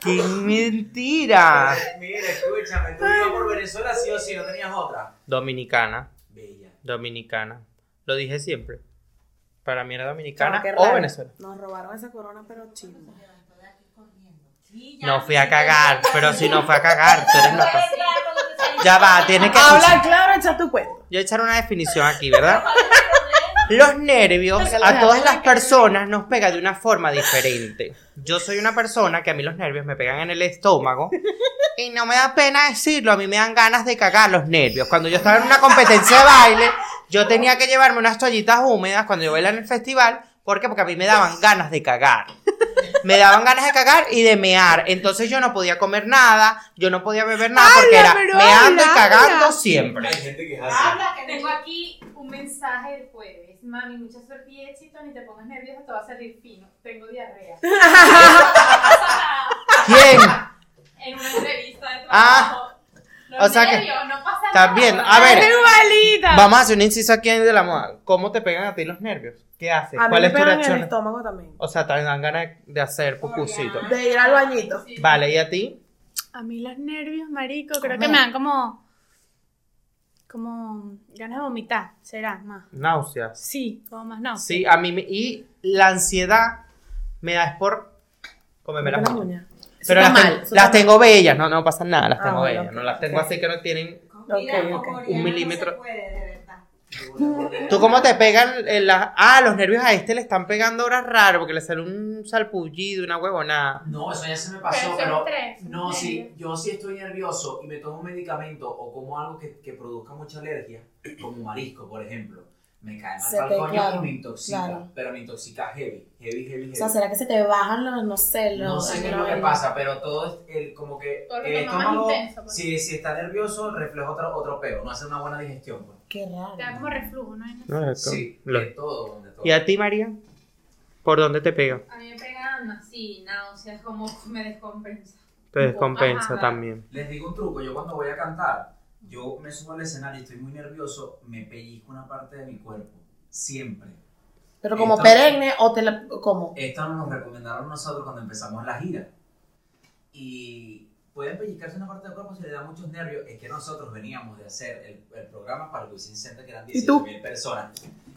¡Qué mentira! Mira, escúchame, tú ibas por Venezuela sí o sí, no tenías otra. Dominicana, Bella. dominicana. Lo dije siempre. Para mí era dominicana o raro. Venezuela. Nos robaron esa corona, pero chismo. No fui a cagar, pero si no fue a cagar, tú eres loca. Ya Ya va, tiene que Habla claro, echa tu cuento. Yo echar una definición aquí, ¿verdad? Los nervios a todas las personas nos pega de una forma diferente. Yo soy una persona que a mí los nervios me pegan en el estómago y no me da pena decirlo, a mí me dan ganas de cagar los nervios. Cuando yo estaba en una competencia de baile, yo tenía que llevarme unas toallitas húmedas cuando yo bailaba en el festival. ¿Por qué? Porque a mí me daban ganas de cagar. Me daban ganas de cagar y de mear. Entonces yo no podía comer nada, yo no podía beber nada porque era pero meando y cagando habla. siempre. Hay gente que así. Habla, que Tengo aquí un mensaje del jueves. Mami, mucha suerte y éxito, ni te pongas nerviosa, te va a salir fino. Tengo diarrea. ¿Quién? En una entrevista de trabajo. Ah, Los o sea que- nervios, no pasa Está nada. bien. A ver, ¡Es igualita! vamos a hacer un inciso aquí en de la moda. ¿Cómo te pegan a ti los nervios? ¿Qué haces? A mí ¿Cuál me es tu pegan en el reacción? estómago también. O sea, te dan ganas de hacer pupucito. De ir al bañito. Sí. Vale, ¿y a ti? A mí los nervios, marico, creo que me dan como... Como ganas de vomitar, será más. Náuseas. Sí, como más no. Sí, a mí me... Y la ansiedad me da es por comerme Las uñas. Pero las, mal, ten- eso las tengo bellas, no, no pasa nada, las Ah, tengo bueno, bellas. No las tengo así que no tienen... Un milímetro. No se puede, de verdad. ¿Tú cómo te pegan en las... Ah, los nervios a este le están pegando ahora raro porque le sale un salpullido, una huevonada. No, eso ya se me pasó, pero, no, sí, yo sí estoy nervioso y me tomo un medicamento o como algo que, que produzca mucha alergia, como marisco, por ejemplo, me cae mal Se para te- el coño claro, y me intoxica, claro. pero me intoxica heavy, heavy, heavy, heavy. O sea, ¿será que se te bajan los, no sé, los... no sé qué es lo que pasa, pero todo es el, como que Todo el que más estómago, intenso, pues. si, si está nervioso, refleja otro, otro peo, no hace una buena digestión. Pues. Qué raro. Te da como reflujo, ¿no? No, esto- Sí, lo- de todo, de todo. ¿Y a ti, María? ¿Por dónde te pega? A mí me pegan así, náuseas, como me descompensa. Te descompensa Ajá. también. Les digo un truco, yo cuando voy a cantar, yo me subo al escenario y estoy muy nervioso, me pellizco una parte de mi cuerpo, siempre. Pero como Esto- perenne o te la... ¿Cómo? Esto nos lo recomendaron nosotros cuando empezamos la gira. Y pueden pellizcarse una parte del cuerpo si le da muchos nervios. Es que nosotros veníamos de hacer el, el programa para el Center, que eran ¿Y tú? 18 mil personas.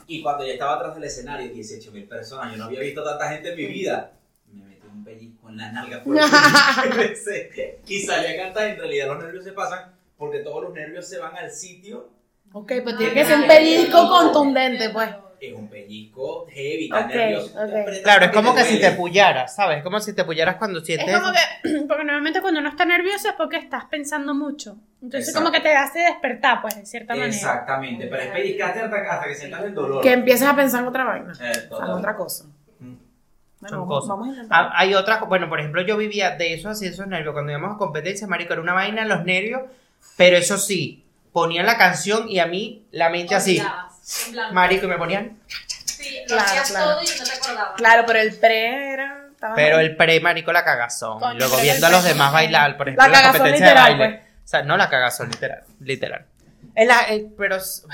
Y cuando yo estaba atrás del escenario, 18 mil personas, yo no había visto tanta gente en mi vida. Me metí un pellizco en la nalga por el y salí a cantar. En realidad, los nervios se pasan porque todos los nervios se van al sitio. Ok, pues tiene que ser un pellizco contundente, pues. Es un pellizco heavy, tan Ok, nervioso. ok. Te apretas Claro, es como que si te pullaras, ¿sabes? Es como si te pullaras cuando sientes... Es como que, porque normalmente cuando uno está nervioso es porque estás pensando mucho. Entonces Exacto. como que te hace despertar, pues, de cierta manera. Exactamente, pero es pellizcarte hasta, hasta que sientas el dolor. Que empieces a pensar en otra vaina. Eh, en otra cosa. Bueno, Son vamos, cosas. vamos a intentar. Ah, Hay otras, bueno, por ejemplo, yo vivía de eso así, esos nervios. Cuando íbamos a competencia, marico, era una vaina los nervios, pero eso sí, ponían la canción y a mí la mente así, en blanco. marico, y me ponían... Sí, lo Claro, hacías claro. todo y no te acordabas. Claro, pero el pre era... Pero el pre, marico, la cagazón. Y luego viendo a los demás bailar, por ejemplo, La en competencia literal, de baile. pues. O sea, no la cagazón, literal, literal. Es la- eh, pero es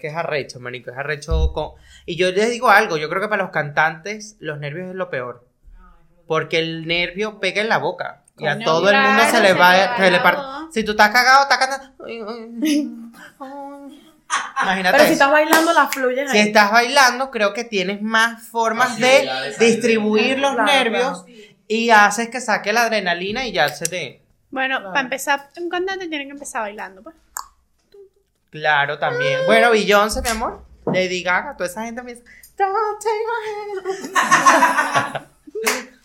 que es arrecho, marico, es arrecho con... Y yo les digo algo, yo creo que para los cantantes los nervios es lo peor. Porque el nervio pega en la boca. Y a todo el mundo se le va, se le parte. Si tú estás cagado, estás cantando. Imagínate. Pero si eso. estás bailando, las fluyes Si ahí. estás bailando, creo que tienes más formas de distribuir los Claro, nervios y haces que saque la adrenalina y ya se te... Bueno, Claro. para empezar, un cantante tiene que empezar bailando, pues. Claro, también. Bueno, Beyoncé, mi amor. Lady Gaga, toda esa gente me dice, Don't take my hand".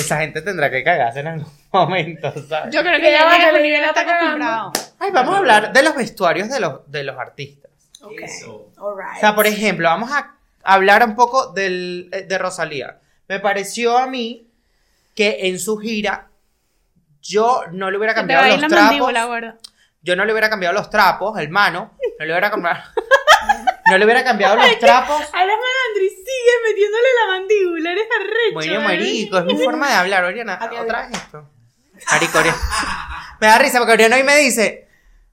Esa gente tendrá que cagarse en algún momento, ¿sabes? Yo creo Que que ya va, a un nivel está acostumbrado. Ay, vamos a hablar de los vestuarios de los, de los artistas. Ok. Eso. Alright. O sea, por ejemplo, vamos a hablar un poco del, eh, de Rosalía. Me pareció a mí que en su gira yo no le hubiera cambiado los trapos. Yo no le hubiera cambiado los trapos, hermano. No le hubiera cambiado. no le hubiera cambiado los trapos. A la Andri sigue metiéndole la mandíbula, eres arrecho. Bueno, marico, es mi forma de hablar, Oriana. Otra vez esto. Marico, Oriana. Me da risa porque Oriana hoy me dice.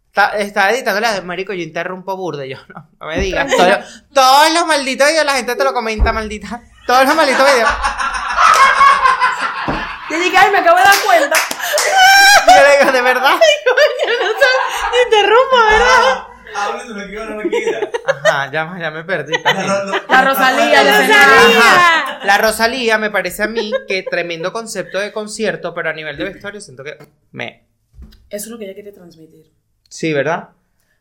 Está, está editando la de Marico, yo interrumpo burde. Yo, no, no me digas. Todo- todos los malditos videos, la gente te lo comenta, maldita. Todos los malditos videos. Yo dije, ay, me acabo de dar cuenta. Yo le digo, de verdad. Interrumpo, ¿verdad? Hablen de lo que no quiera. Ajá, ya, ya me perdí. La Rosalía, la Ajá. La Rosalía me parece a mí que tremendo concepto de concierto, pero a nivel de vestuario siento que me. Eso es lo que ella quiere transmitir. Sí, ¿verdad?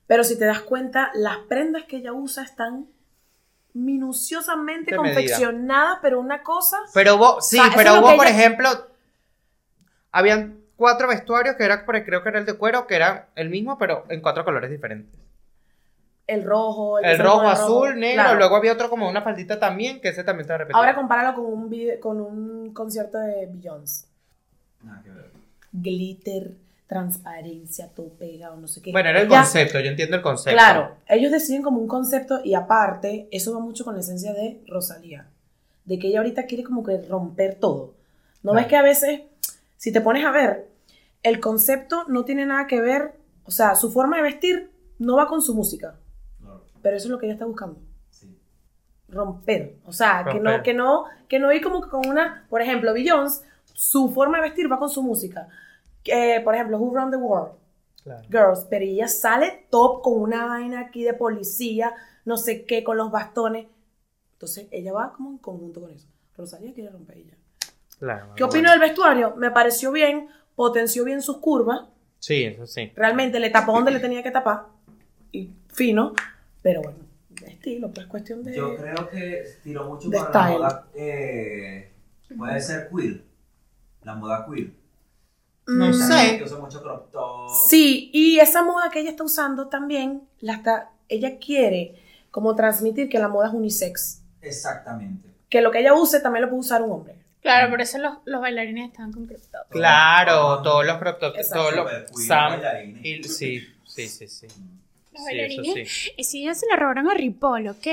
Pero si te das cuenta, las prendas que ella usa están minuciosamente De medida. confeccionadas, pero una cosa. Pero hubo, sí, O sea, eso pero hubo, por ella- ejemplo, habían cuatro vestuarios que era, creo que era el de cuero, que era el mismo, pero en cuatro colores diferentes. El rojo, El se rojo, azul, negro, Claro. luego había otro como una faldita también, que ese también estaba repetido. Ahora compáralo con un, vide- con un concierto de Beyoncé. Nada que ver. Glitter, transparencia, todo pegado, no sé qué. bueno, era el Ella- concepto, yo entiendo el concepto. Claro, ellos deciden como un concepto y aparte, eso va mucho con la esencia de Rosalía. De que ella ahorita quiere como que romper todo. ¿No Claro. ves que a veces, si te pones a ver, el concepto no tiene nada que ver, o sea, su forma de vestir no va con su música. Pero eso es lo que ella está buscando. Sí. Romper. O sea, que no, que no, que no ir como que con una, por ejemplo, Beyoncé, su forma de vestir va con su música. Eh, por ejemplo, Who Run the World. Claro. Girls, pero ella sale top con una vaina aquí de policía, no sé qué, con los bastones. Entonces, ella va como en conjunto con eso. Rosalía quiere romper ella. Claro, ¿Qué bueno. opino del vestuario? Me pareció bien, potenció bien sus curvas, Sí, eso sí. realmente le tapó donde le tenía que tapar, y fino, pero bueno, de estilo, pues cuestión de... Yo creo que tiró mucho de para style. la moda. eh, puede ser queer. La moda queer. No sé. Que usa mucho crop top. Sí, y esa moda que ella está usando también, la está, ella quiere como transmitir que la moda es unisex. Exactamente. Que lo que ella use también lo puede usar un hombre. Claro, por eso los, los bailarines estaban con crop top. Claro, todos los crop tops, todos los Sam y- sí, sí, sí, sí. Los Sí, bailarines. se la robaron a Ripoll, ¿ok?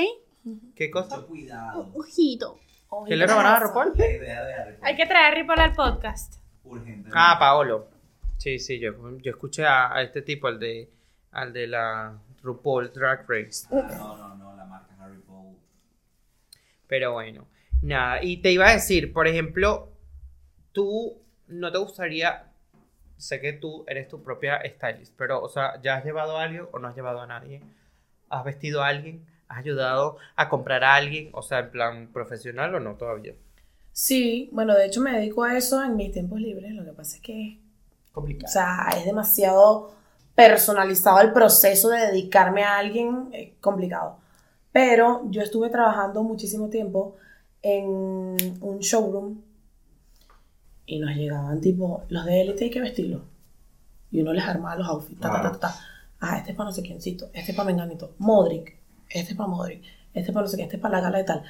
¿Qué cosa? Cuidado. Ojito. ¿Qué le robaron a Harry Hay que traer a Ripoll al podcast. Urgente. Ah, Paolo. Sí, sí, yo, yo escuché a, a este tipo, al de, al de la RuPaul Drag Race. Ah, no, no, no, la marca Harry Potter. Pero bueno, nada. Y te iba a decir, por ejemplo, tú no te gustaría, sé que tú eres tu propia stylist, pero, o sea, ¿ya has llevado a alguien o no has llevado a nadie? ¿Has vestido a alguien? ¿Has ayudado a comprar a alguien? O sea, en plan profesional o no todavía. Sí, bueno, de hecho me dedico a eso en mis tiempos libres. Lo que pasa es que, o Complicado. sea, es demasiado personalizado el proceso de dedicarme a alguien, es complicado. Pero yo estuve trabajando muchísimo tiempo en un showroom y nos llegaban tipo, los de élite hay que vestirlos. Y uno les armaba los outfits. ta, ta, ta, ta. Ah, este es para no sé quiéncito, este es para Menganito, Modric, este es para Modric, este es para no sé qué, este es para la gala de tal.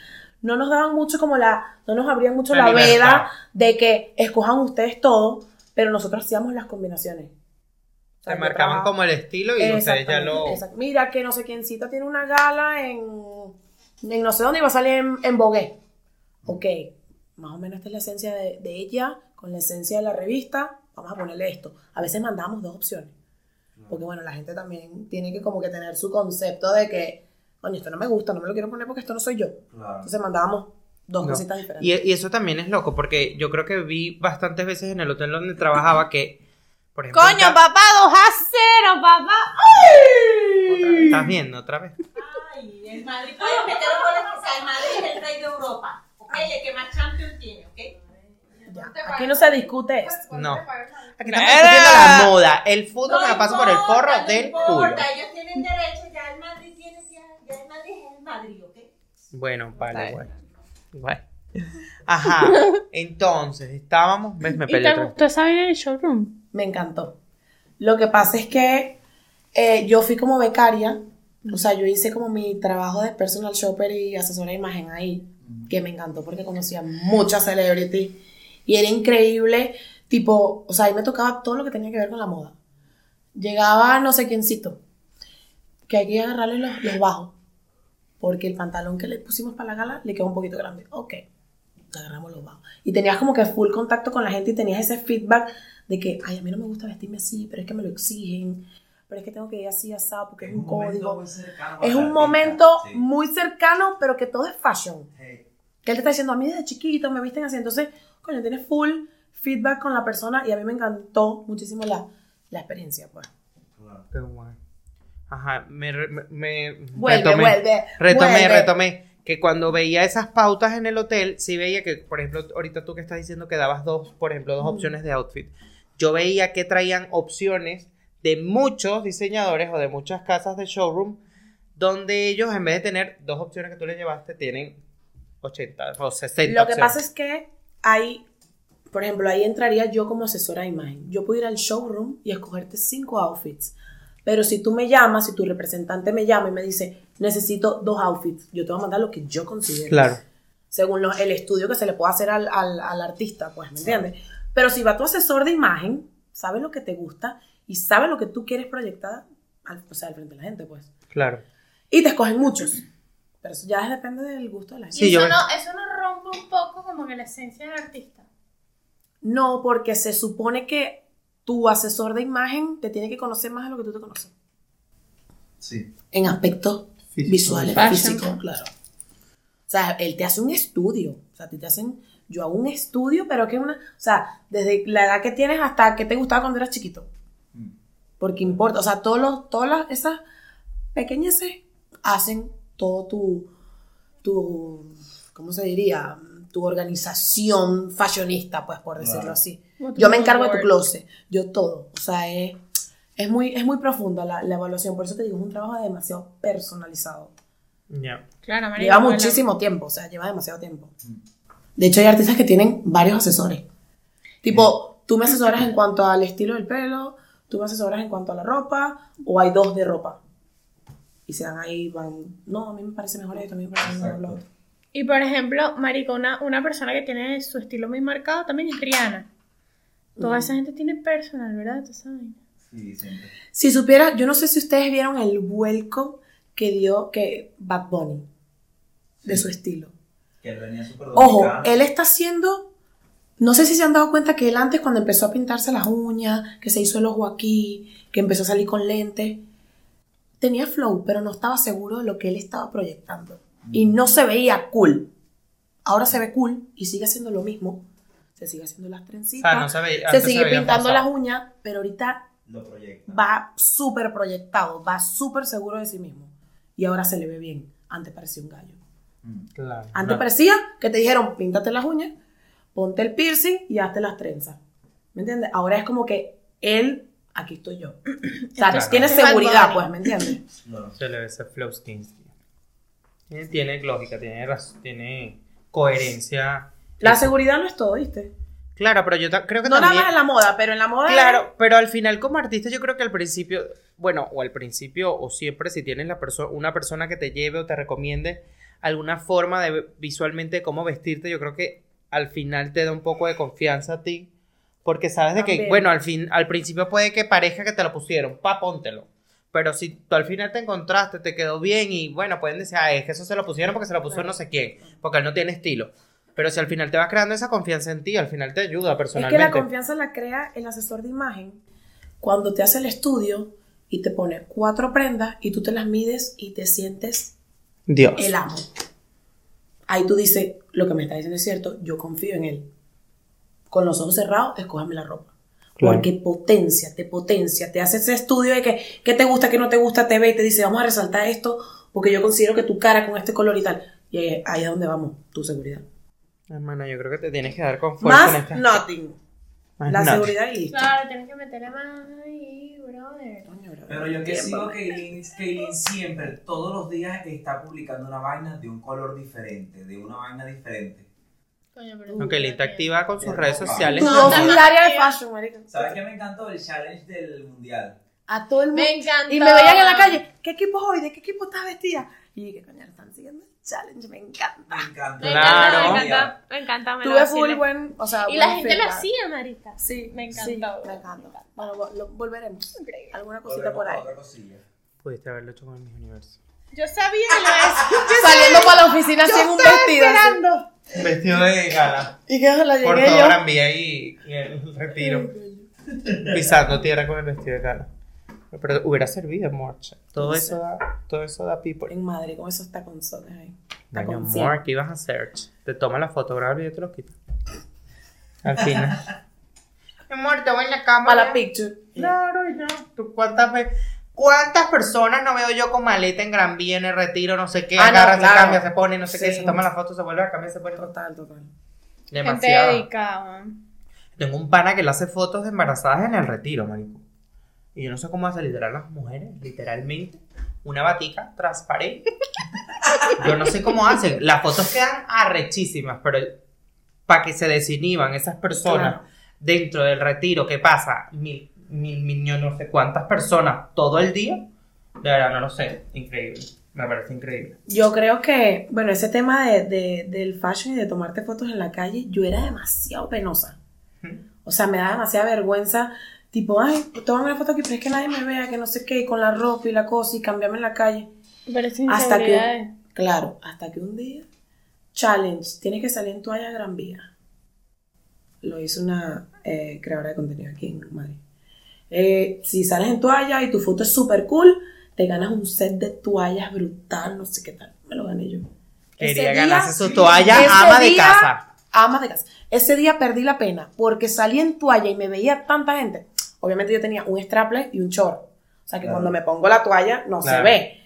No nos daban mucho como la, no nos abrían mucho La veda de que escojan ustedes todo, pero nosotros hacíamos las combinaciones. Yo marcaban como el estilo y ustedes ya lo... Mira que no sé quiéncita tiene una gala en, en no sé dónde va a salir en, en Vogue. Ok, más o menos esta es la esencia de, de ella, con la esencia de la revista, vamos a ponerle esto. A veces mandamos dos opciones. Porque bueno, la gente también tiene que como que tener su concepto de que, coño, esto no me gusta, no me lo quiero poner porque esto no soy yo. Claro. Entonces mandábamos dos No. cositas diferentes. Y, y eso también es loco, porque yo creo que vi bastantes veces en el hotel donde trabajaba que, por ejemplo... Coño, papá, 2 a 0, papá. ¿Estás viendo otra vez? Ay, el Madrid puede meter los goles que sea. El Madrid es el rey de Europa. El que más Champions tiene. ¿Ok? Ya, Aquí no se discute esto. No. Aquí estamos discutiendo la moda. El fútbol me la paso por el forro no del importa, culo. Ellos tienen derecho. Ya el Madrid tiene. Ya, ya el Madrid es el Madrid. ¿Ok? Bueno, vale, bueno. Bueno. Ajá. Entonces, estábamos. ¿Ves? Me ¿Y peleé te gustó esa vaina en el showroom? Me encantó. Lo que pasa es que eh, yo fui como becaria, o sea, yo hice como mi trabajo de personal shopper y asesora de imagen ahí, que me encantó porque conocía muchas celebrities y era increíble, tipo, o sea, ahí me tocaba todo lo que tenía que ver con la moda. Llegaba no sé quiéncito, que hay que agarrarle los, los bajos, porque el pantalón que le pusimos para la gala le quedó un poquito grande. Ok, agarramos los bajos. Y tenías como que full contacto con la gente y tenías ese feedback de que, ay, a mí no me gusta vestirme así, pero es que me lo exigen, pero es que tengo que ir así, asado, porque es, un, código. Es un momento Sí. muy cercano, pero que todo es fashion. Que él te está diciendo, a mí desde chiquito me visten así. Entonces, coño, tienes full feedback con la persona y a mí me encantó muchísimo la, la experiencia, pues. Qué guay. Ajá, me, me, me- Vuelve, retomé, vuelve, retomé, vuelve. retomé, que cuando veía esas pautas en el hotel, sí veía que, por ejemplo, ahorita tú que estás diciendo que dabas dos, por ejemplo, dos Mm. opciones de outfit, yo veía que traían opciones de muchos diseñadores o de muchas casas de showroom, donde ellos en vez de tener dos opciones que tú les llevaste, tienen 80 o 60 Lo que opciones. pasa es que hay, por ejemplo, ahí entraría yo como asesora de imagen. Yo puedo ir al showroom y escogerte cinco outfits. Pero si tú me llamas, si tu representante me llama y me dice, necesito dos outfits, yo te voy a mandar lo que yo considero. Claro. Según el estudio que se le pueda hacer al, al- al artista, pues, ¿me entiendes? Pero si va tu asesor de imagen, sabe lo que te gusta y sabe lo que tú quieres proyectar, al, o sea, al frente de la gente, pues. Claro. Y te escogen muchos. Pero eso ya depende del gusto de la gente. Sí, y eso, no, eso no rompe un poco como que la esencia del artista. No, porque se supone que tu asesor de imagen te tiene que conocer más de lo que tú te conoces. Sí. En aspectos Físico. visuales, físicos, claro. O sea, él te hace un estudio. O sea, a ti te hacen. Yo hago un estudio, pero que una. O sea, desde la edad que tienes hasta que te gustaba cuando eras chiquito. Porque importa. O sea, todos los, todas las, esas pequeñeces hacen todo tu. tu ¿Cómo se diría? Tu organización fashionista, pues, por decirlo Claro. así. Yo me encargo de tu closet, yo todo. O sea, es, es, muy, es muy profunda la, la evaluación. Por eso te digo, es un trabajo demasiado personalizado. Ya. Claro, marico, Lleva muchísimo tiempo, o sea, lleva demasiado tiempo. De hecho, hay artistas que tienen varios asesores. Tipo, tú me asesoras en cuanto al estilo del pelo, tú me asesoras en cuanto a la ropa, o hay dos de ropa. Y se dan ahí, van, no, a mí me parece mejor esto, a mí me parece mejor lo otro. Y por ejemplo, marico, una, una persona que tiene su estilo muy marcado también es Rihanna. Toda esa gente tiene personal, ¿verdad? Tú sabes. Sí, siempre. Si supiera, yo no sé si ustedes vieron el vuelco que dio que Bad Bunny de su estilo. Que él venía súper Ojo, él está haciendo. No sé si se han dado cuenta que él antes, cuando empezó a pintarse las uñas, que se hizo el ojo aquí, que empezó a salir con lentes, tenía flow, pero no estaba seguro de lo que él estaba proyectando. Y no se veía cool. Ahora se ve cool y sigue haciendo lo mismo. Se sigue haciendo las O trencitas. sea, no se veía. se sigue pintando forzado. las uñas, pero ahorita Lo proyecta. va súper proyectado, va súper seguro de sí mismo. Y ahora se le ve bien. Antes parecía un gallo. Mm. Claro. Antes No. parecía que te dijeron, píntate las uñas, ponte el piercing y hazte las trenzas. ¿Me entiendes? Ahora es como que él, aquí estoy yo. O sea, Claro. tiene Es Bad seguridad, pues, ¿me entiendes? Claro. Se le ve ese flow Skinsky. Tiene, tiene lógica, tiene, tiene coherencia. La seguridad no es todo, ¿viste? Claro, pero yo creo que No nada también... más en la moda, pero en la moda. Claro, pero al final como artista yo creo que al principio, bueno, o al principio o siempre si tienes la perso- una persona que te lleve o te recomiende alguna forma de visualmente cómo vestirte, yo creo que al final te da un poco de confianza a ti, porque sabes de que, También. bueno, al fin, al principio puede que parezca que te lo pusieron, pa, póntelo. Pero si tú al final te encontraste, te quedó bien y bueno, pueden decir, ah, es que eso se lo pusieron porque se lo puso no sé quién, porque él no tiene estilo. Pero si al final te vas creando esa confianza en ti, al final te ayuda Es personalmente. que la confianza la crea el asesor de imagen cuando te hace el estudio y te pone cuatro prendas y tú te las mides y te sientes Dios. el amo. Ahí tú dices, lo que me está diciendo es cierto, yo confío en él. Con los ojos cerrados, escójame la ropa. Claro. Porque potencia, te potencia, te hace ese estudio de que qué te gusta, qué no te gusta, te ve y te dice, vamos a resaltar esto porque yo considero que tu cara con este color y tal. Y ahí, ahí es donde vamos, tu seguridad. Hermana, yo creo que te tienes que dar con fuerza en Más esta. nothing. Más La nada. seguridad y listo. Claro, tienes que meterle más ahí, brother. Pero yo que Tiempo. sigo Kaylin, Kaylin siempre, todos los días está publicando una vaina de un color diferente, de una vaina diferente. Coño, pero Aunque Lita activa con sus redes sociales. No, no. diaria de fashion, marica. ¿Sabes qué me encantó? El challenge del mundial. A todo el mundo. Me encanta. Y me veían en la calle, ¿qué equipo es hoy? ¿De qué equipo estás vestida? Y dije, coño, están siguiendo el challenge, me encanta. Me encanta. Me Claro. encanta, me encanta, me encanta. me Tuve full buen, o sea, Y la gente lo hacía, marica. Sí, Me sí, encantó. me encanta. Bueno, lo- volveremos. Alguna cosita Volvemos por ahí. otra cosilla. Pudiste haberlo hecho con el Universo. Yo sabía que lo hacía. Saliendo para la oficina sin un vestido. así. Vestido de gala. Y que la Por llegué todo yo. Gran Vía y, y el retiro. Pisando tierra con el vestido de gala. Pero hubiera servido, Morcha. Todo No eso da, todo eso da people. En Madrid, con esos taconzones ahí. Taconcín. amor, ¿qué ibas a hacer? Te toma la foto, graba el video y te lo quita. Al final. Amor, te voy en la cámara. Para la picture. Claro, y ya. ¿Tú cuántas veces? ¿Cuántas personas no veo yo con maleta en Gran Vía, en el retiro, no sé qué? Ah, no, agarra, se claro. cambia, se pone, no sé qué, se toma la foto, se vuelve a cambiar, se pone. Total, total. Gente Demasiado. dedicada. Tengo un pana que le hace fotos de embarazadas en el retiro, marico. Y yo no sé cómo hace literal las mujeres, literalmente. Una batica transparente. Yo no sé cómo hacen. Las fotos quedan arrechísimas, pero para que se desinhiban esas personas Claro. dentro del retiro, ¿qué pasa? Mil, mil, mil, no sé cuántas personas todo el día. De verdad, no lo sé. Increíble. Me parece increíble. Yo creo que, bueno, ese tema de, de- del fashion y de tomarte fotos en la calle, yo era demasiado penosa. O sea, me da demasiada vergüenza. Tipo, ay, tómame una foto aquí, pero es que nadie me vea, que no sé qué, y con la ropa y la cosa, y cambiarme en la calle. Pero sin Hasta que, claro, hasta que un día, challenge, tienes que salir en toalla Gran Vía. Lo hizo una eh, creadora de contenido aquí en Madrid. Eh, si sales en toalla y tu foto es súper cool, te ganas un set de toallas brutal, no sé qué tal. Me lo gané yo. Ese Quería día- ganarse su toalla ama de casa. Ama de casa. Ese día perdí la pena porque salí en toalla y me veía tanta gente. Obviamente yo tenía un strapless y un short. O sea que Claro. cuando me pongo la toalla no se ve.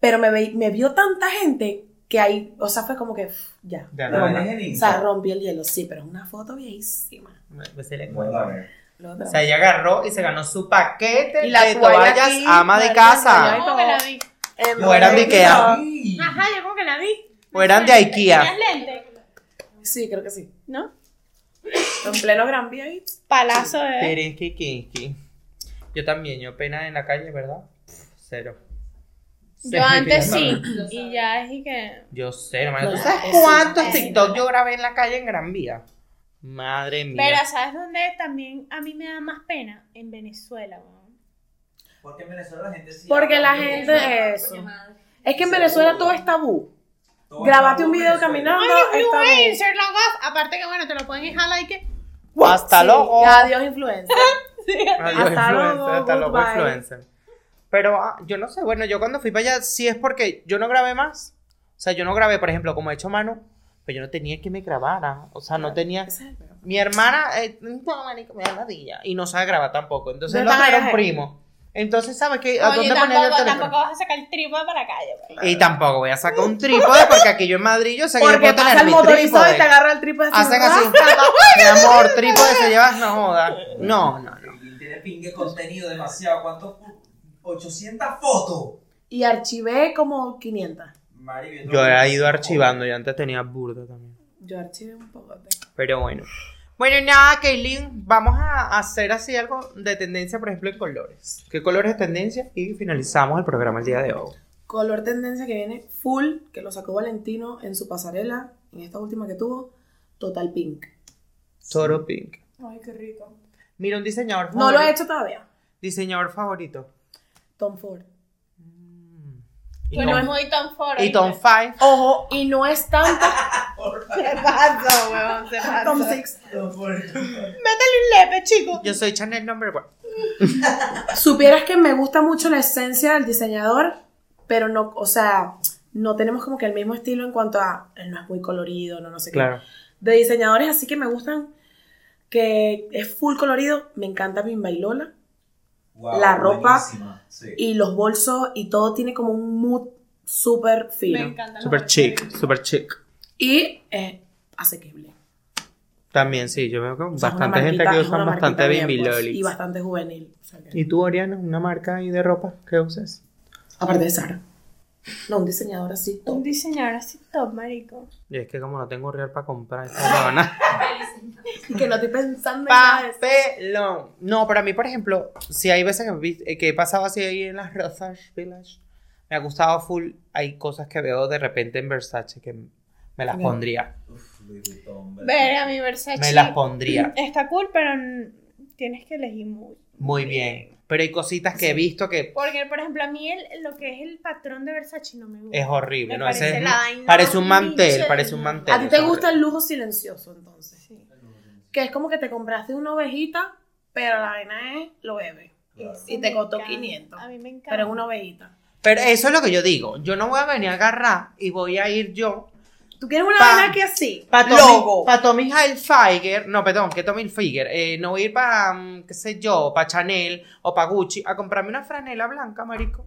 Pero me, ve- me vio tanta gente que ahí, o sea, fue como que pff, ya. Ya ¿Lo no, en O sea, rompí el hielo, sí, pero es una foto viejísima. Me se le No, O sea, ella agarró y se ganó su paquete Y la de toalla toallas aquí, ama de casa. ¿Cómo que la vi? En O eran de Ikea. Ajá, yo como que la vi. O eran de Ikea. ¿Tenías lente? Sí, creo que sí. ¿No? En pleno Gran Vía ahí. Palazo de... Quinqui. Yo también, yo pena en la calle, ¿verdad? Cero. Yo antes sí. Y ya es y que... Yo sé, hermano. ¿Tú sabes cuántos. TikTok yo grabé en la calle en Gran Vía? Madre mía. Pero ¿sabes dónde también a mí me da más pena? En Venezuela, weón. Porque en Venezuela la gente sí. Porque la gente eso. Es que en Venezuela todo es tabú. Grabate un video caminando. Ay, influencer, la gaf. Aparte que bueno, te lo pueden jalar y que... Hasta Sí, luego. Adiós, influencer. Adiós, Hasta influencer, luego, hasta luego, influencer. Pero ah, yo no sé, bueno, yo cuando fui para allá sí es porque yo no grabé más. O sea, yo no grabé, por ejemplo, como ha hecho Manu, pero yo no tenía que me grabara. O sea, no tenía. Mi hermana, eh, me da. Y no sabe grabar tampoco. Entonces tan era un primo. Entonces, ¿sabes qué? ¿A Oye, dónde ponía yo el tampoco, teléfono? tampoco vas a sacar el trípode para la calle, pues. Y tampoco voy a sacar un trípode porque aquí yo en Madrid yo sé que yo Porque puedo pasa tener el mi motorizado y trípode. te agarra el trípode Hacen así. Mi amor, trípode se lleva, no joda. No, no, no. Y Tiene pingue contenido demasiado. ¿Cuántos? 800 fotos. Y archivé como 500. Mari, viendo Yo he ido archivando, yo antes tenía burda también. Yo archivé un poco. Pero bueno. Bueno, nada, Kaylin, vamos a hacer así algo de tendencia, por ejemplo, en colores. ¿Qué colores es tendencia? Y finalizamos el programa el día de hoy. Color tendencia que viene full, que lo sacó Valentino en su pasarela, en esta última que tuvo, Total Pink. Toro Pink. Ay, qué rico. Mira, un diseñador No favorito. lo he hecho todavía. Diseñador favorito. Tom Ford. Y Tom, es muy Tom Ford. y Tom. Five. Ojo, y no es tanto Se pasa, weón, se pasa. Tom Six. Métele un lepe, chico. Yo soy Chanel number one. Supieras que me gusta mucho la esencia del diseñador, pero no, o sea, no tenemos como que el mismo estilo en cuanto a, él no es muy colorido, no, no sé qué. Claro. De diseñadores así que me gustan, que es full colorido. Me encanta Bimbailola. Wow, La ropa sí. Y los bolsos y todo tiene como un mood súper Me fino. encanta. Super chic, super chic. Y es asequible. También sí, yo veo que O sea, bastante gente que usa bastante Bimbi pues, Lolis. Y bastante juvenil. o sea que- ¿Y tú, Oriana, una marca ahí de ropa que uses? Aparte de Sara. No, un diseñador así. top. Un diseñador así top, marico. Y es que como no tengo real para comprar esta. Y que no estoy pensando en nada. No, pero a mí, por ejemplo, si hay veces que, vi- eh, que he pasado así ahí en las Rosas Village, me ha gustado full. Hay cosas que veo de repente en Versace que me las pondría. Ver a mi Versace. Me las pondría. Está cool, pero tienes que elegir muy. Muy bien. Pero hay cositas que he visto que Porque, por ejemplo, a mí el, lo que es el patrón de Versace no me gusta. es horrible. Me ¿no? Parece es- la vaina parece un mantel, parece un mantel. A ti te gusta el lujo silencioso, entonces. Sí. Que es como que te compraste una ovejita, pero la vaina es lo bebe. Claro. Y te costó encanta. 500. A mí me encanta. Pero es una ovejita. Pero eso es lo que yo digo. Yo no voy a venir a agarrar y voy a ir yo ¿Tú quieres una vaina que así? para. Tommy, pa Tommy Hilfiger, no, perdón, que Tommy Hilfiger, eh, no voy a ir para, qué sé yo, para Chanel o para Gucci a comprarme una franela blanca, marico.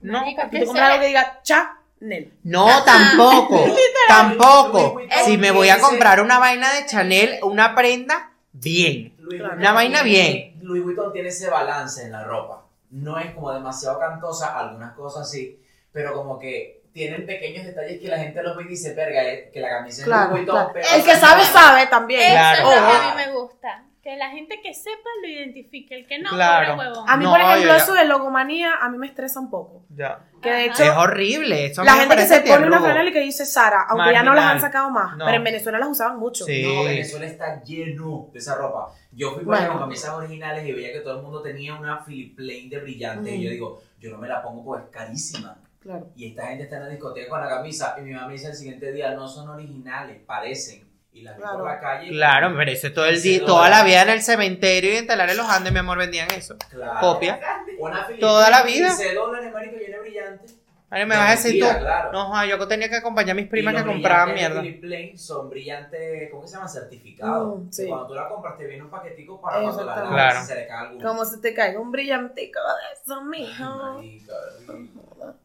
No, Tú que algo que diga Chanel. no, tampoco, tampoco. Si me voy a comprar una vaina de Chanel, una prenda, bien. Louis Claro. Vuitton Una vaina tiene- Louis Vuitton tiene ese balance en la ropa. No es como demasiado cantosa, algunas cosas sí, pero como que tienen pequeños detalles que la gente los ve y dice, verga, eh, que la camisa es Claro, Louis Vuitton, claro. pero El que sabe, sabe también. Eso Claro. es lo que a mí me gusta. Que la gente que sepa lo identifique. El que no, Claro. huevón. A mí, No, por ejemplo, eso de logomanía, a mí me estresa un poco. Ya. Que de hecho, Es horrible. Eso la gente que se pone una franela y que dice Sara, aunque ya no las Marginal. han sacado más, No. pero en Venezuela las usaban mucho. Sí. No, Venezuela está lleno de esa ropa. Yo fui por Bueno. con camisas originales y veía que todo el mundo tenía una Philip Plain de brillante. Y yo digo, yo no me la pongo porque es carísima. Claro. Y esta gente está en la discoteca con la camisa. Y mi mamá me dice el siguiente día, no son originales, parecen. Y las vi Claro. por la calle. Claro, pero eso todo el día, toda la vida en el cementerio y en Telares los Andes, mi amor, vendían eso. Claro. Copia. Una Toda la vida. 15 dólares, marico, llena de brillante. Ahora me vas a decir tú. Claro. No, joda, yo tenía que acompañar a mis primas Y que los compraban brillantes mierda. de Philip Plain son brillantes, ¿cómo que se llaman? Certificados. Mm, sí. Cuando tú la compras te viene un paquetico para cuando la lavas Claro. se le cae alguno. Como si te caiga un brillantico de eso, Ay, mijo. marica.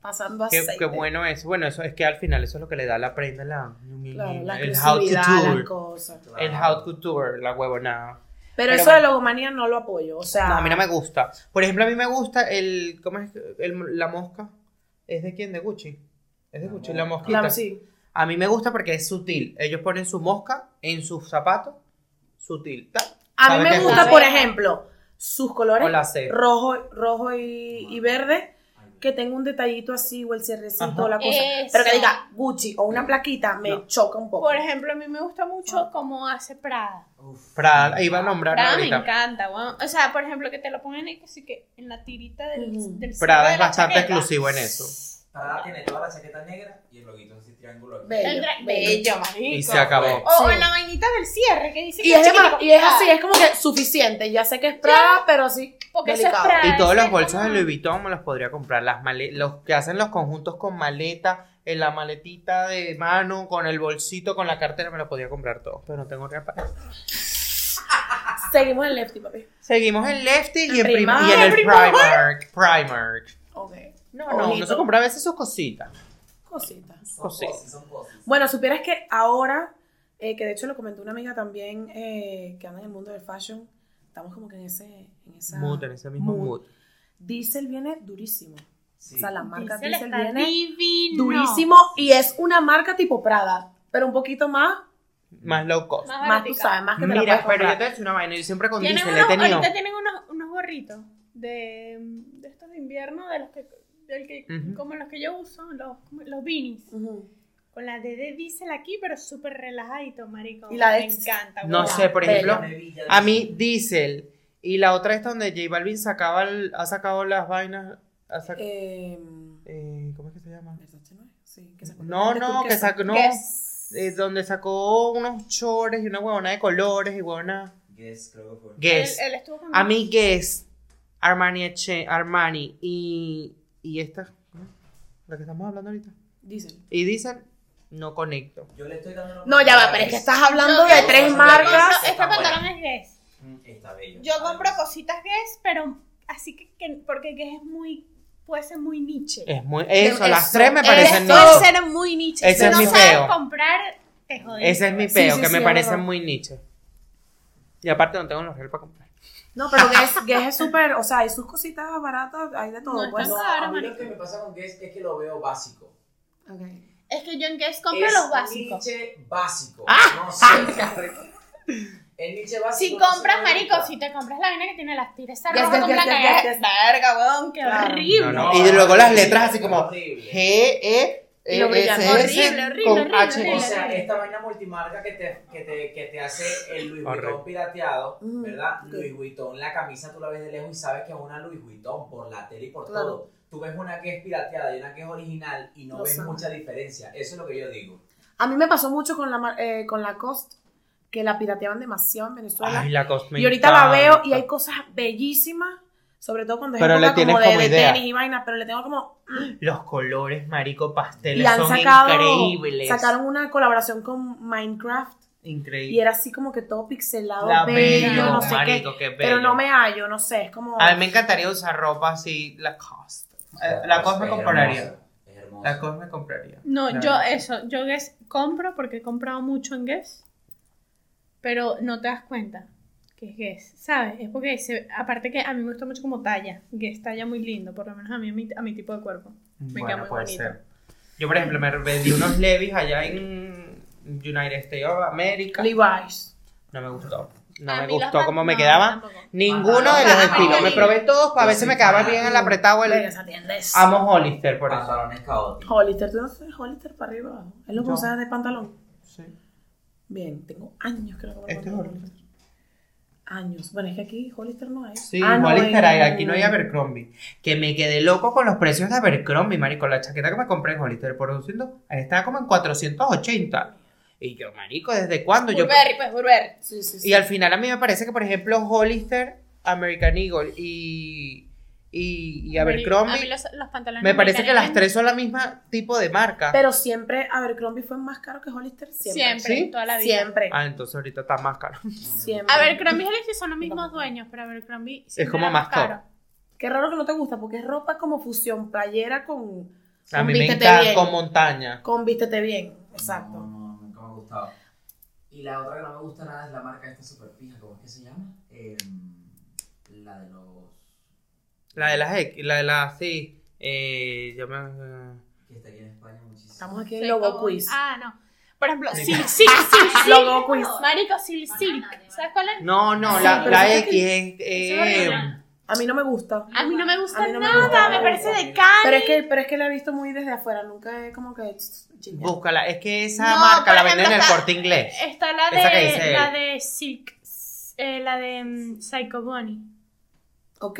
Pasando Qué, aceite. qué bueno es. Bueno, eso es que al final eso es lo que le da la prenda la, Claro, la el haute couture. cosas. El haute couture, la huevonada. Pero, Pero eso bueno. de logomanía no lo apoyo. O sea, No, a mí no me gusta. Por ejemplo, a mí me gusta el. ¿Cómo es? El- la mosca. ¿Es de quién? De Gucci. Es de La Gucci, la mosca. mosquita. Claro, sí. A mí me gusta porque es sutil. Ellos ponen su mosca en sus zapatos. Sutil. Ta. A mí ¿Sabe me gusta, por ejemplo, sus colores O la C. rojo, rojo y, y verde, que tenga un detallito así o el cierrecito Ajá. o la cosa. Eso. Pero que diga Gucci o una plaquita me No. choca un poco. Por ejemplo, a mí me gusta mucho cómo hace Prada. Uf. Prada, iba a nombrar Prada me ahorita. encanta, weón. O sea, por ejemplo, que te lo pongan ahí, así que en la tirita del, Ujú. del Prada de es la bastante chaqueta. exclusivo en eso. Prada tiene toda la chaqueta negra y el loguito así triángulo. aquí. Bello, bello. bello, marico. Y se acabó. O Sí. en la vainita del cierre, que dice Y que es, y es Prada. así, es como que suficiente. Ya sé que es Prada, pero sí. Porque es. Prada. Y todos los bolsos como- de Louis Vuitton me los podría comprar. Las male- los que hacen los conjuntos con maleta, en la maletita de mano, con el bolsito, con la cartera, me los podría comprar todos. Pero no tengo para eso. Seguimos en Lefty, papi. Seguimos en Lefty y en, Primark. y en el Primark. Primark. No, no, uno se compra a veces sus cositas. Cositas. Son Cosas. cosas, son cosas. Bueno, supieras que ahora, eh, que de hecho lo comentó una amiga también eh, que anda en el mundo del fashion, estamos como que en ese en esa Mood, en ese mismo mood. Diesel viene durísimo. Sí. O sea, la marca Diesel Diesel, está viene divino. durísimo y es una marca tipo Prada, pero un poquito más, Más low cost. Más más tú sabes, más que te Mira, pero yo te a decir una vaina. Yo siempre con Diesel unos, he tenido. ahorita tienen unos, unos gorritos de, de estos de invierno, de los que, del que como los que yo uso, los, los beanies. Con la D de Diesel aquí, pero súper relajadito, marico. Y la de- Me encanta. No sé, por ejemplo, a mí Diesel y la otra es donde J Balvin sacaba el- ha sacado las vainas. ha sac- Eh, eh, ¿Cómo es que se llama? Sí, que sacó No, de no, que sacó, no, Guess. eh, donde sacó unos chores y una huevona de colores y huevona. Guess, creo que fue. Guess. Él, él estuvo con A mí Guess, Armani, Armani y, y esta, la que estamos hablando ahorita. Diesel. Y dicen, no conecto. Yo le estoy dando No, ya va, pero es que estás hablando de tres marcas. Este pantalón es Guess. Está bello. Yo compro cositas Guess, pero así que, que- porque Guess es muy, puede ser muy niche. Es muy. Eso, Eso, las tres me eso. parecen Puede niche. ser muy niche. Ese si es no mi sabes peo. comprar, te jodiste. Ese es mi Sí, peo, sí, que sí, me es parecen verdad. muy niche. Y aparte no tengo los reales para comprar. No, pero Guess, Guess es súper, o sea, hay sus cositas baratas, hay de todo, No, pues. No, a mí lo que me pasa con Guess es que lo veo básico. Ok. Es que yo en Guess compro es los básicos. niche básico. Ah. No sé. El niche básico. Si no compras, marico, si te compras la vaina que tiene las tiras esa roja con blanca, es verga, weón, qué Claro. horrible. No, no. Y luego las letras así como. G, E, Y lo E, brillante. S, S Horrible, horrible, con horrible. O sea, esta vaina multimarca que te, que te, que te hace el Louis. Vuitton pirateado, ¿verdad? Louis Vuitton, la camisa tú la ves de lejos y sabes que es una Louis Vuitton por la tele y por Claro. todo. Tú ves una que es pirateada y una que es original y no ves mucha diferencia. Eso es lo que yo digo. A mí me pasó mucho con la, eh, con la Cost, que la pirateaban demasiado en Venezuela. Ay, la cosa me y ahorita la veo y hay cosas bellísimas, sobre todo cuando es Pero le como de, como de tenis y vaina, pero le tengo como... Los colores, marico, pasteles Y han son sacado... increíbles. Sacaron una colaboración con Minecraft Increíble. y era así como que todo pixelado, La bello, bello, no sé marico, qué. qué Pero no me hallo, no sé, es como... A mí me encantaría usar ropa así, la cost. Eh, la cosa me compraría. La cosa me compraría. No, La yo verdad. eso, yo Guess compro porque he comprado mucho en Guess, pero no te das cuenta que es Guess, ¿sabes? Es porque se- aparte que a mí me gusta mucho como talla, Guess talla muy lindo, por lo menos a mí, a mi, a mi tipo de cuerpo. Me queda Bueno, muy puede bonito. ser. Yo, por ejemplo, me vendí unos Levis allá en United States of America. Levi's. No me gustó. No A me gustó cómo me no, quedaban. Ninguno de los estilos. Me probé todos para si soy me quedaban fan. bien el apretado. El... Amo Hollister, por eso. Pantalones caóticos. Hollister, ¿tú no sabes Hollister para arriba? abajo? Es lo que usas de pantalón. Sí. Bien, tengo años que no compro Este es Hollister. Años. Bueno, es que aquí Hollister no hay. Sí, Ah, no, Hollister en- hay, aquí no hay Abercrombie. Que me quedé loco con los precios de Abercrombie, marico. La chaqueta que me compré en Hollister por 200, ahí estaba como en 480. Y yo, marico, ¿desde cuándo? Yo, Burberry, pues Burberry. Sí, sí, sí. y al final a mí me parece que, por ejemplo, Hollister, American Eagle y, y, y A Abercrombie, mí los, los pantalones me parece que las tres son la misma tipo de marca. Pero siempre Abercrombie fue más caro que Hollister. Siempre. Siempre, ¿Sí? toda la vida. Siempre. Ah, entonces ahorita está más caro. Siempre. Abercrombie y Hollister son los mismos dueños, pero Abercrombie siempre como más top. caro. Qué raro que no te gusta, porque es ropa como fusión, playera con. A con mí me encanta bien. con montaña. Con vístete bien. No, Exacto. no, nunca me ha gustado. Y la otra que no me gusta nada es la marca esta super pija, ¿cómo es que se llama? Em, la de los... La de las X, la de las, sí. Eh, yo me... que está aquí en España muchísimo. Estamos aquí en Sí, Logo como- Quiz. Ah, no. Por ejemplo, Sí. Silk, Silk, Silk, Silk. Logo Quiz. Marico, Silk, Silk. ¿Sabes cuál es? No, no, Sí, la, pero la es X que- es... es eh. A mí no me gusta. A mí no me gusta A mí no me nada, gusta. me parece de can. Pero es que, pero es que la he visto muy desde afuera. Nunca he como que. chismeado. búscala, es que esa No, marca por la ejemplo, venden en el está- corte inglés. Está la Esa que de, dice la de Silk, eh, la de mm, Psycho Bunny. Ok,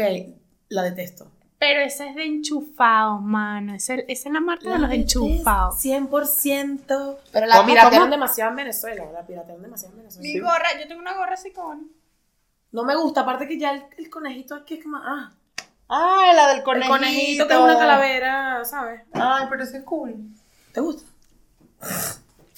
la detesto. Pero esa es de enchufados, mano. Esa, es la marca de los enchufados. 100%. Pero la ¿Cómo, piratearon demasiado en Venezuela. La piratearon demasiado en Venezuela. Mi gorra, yo tengo una gorra así con. No me gusta, aparte que ya el, el conejito aquí es como. Ah, Ah, la del el conejito. conejito que es una calavera, ¿sabes? Ay, pero ese es cool. ¿Te gusta?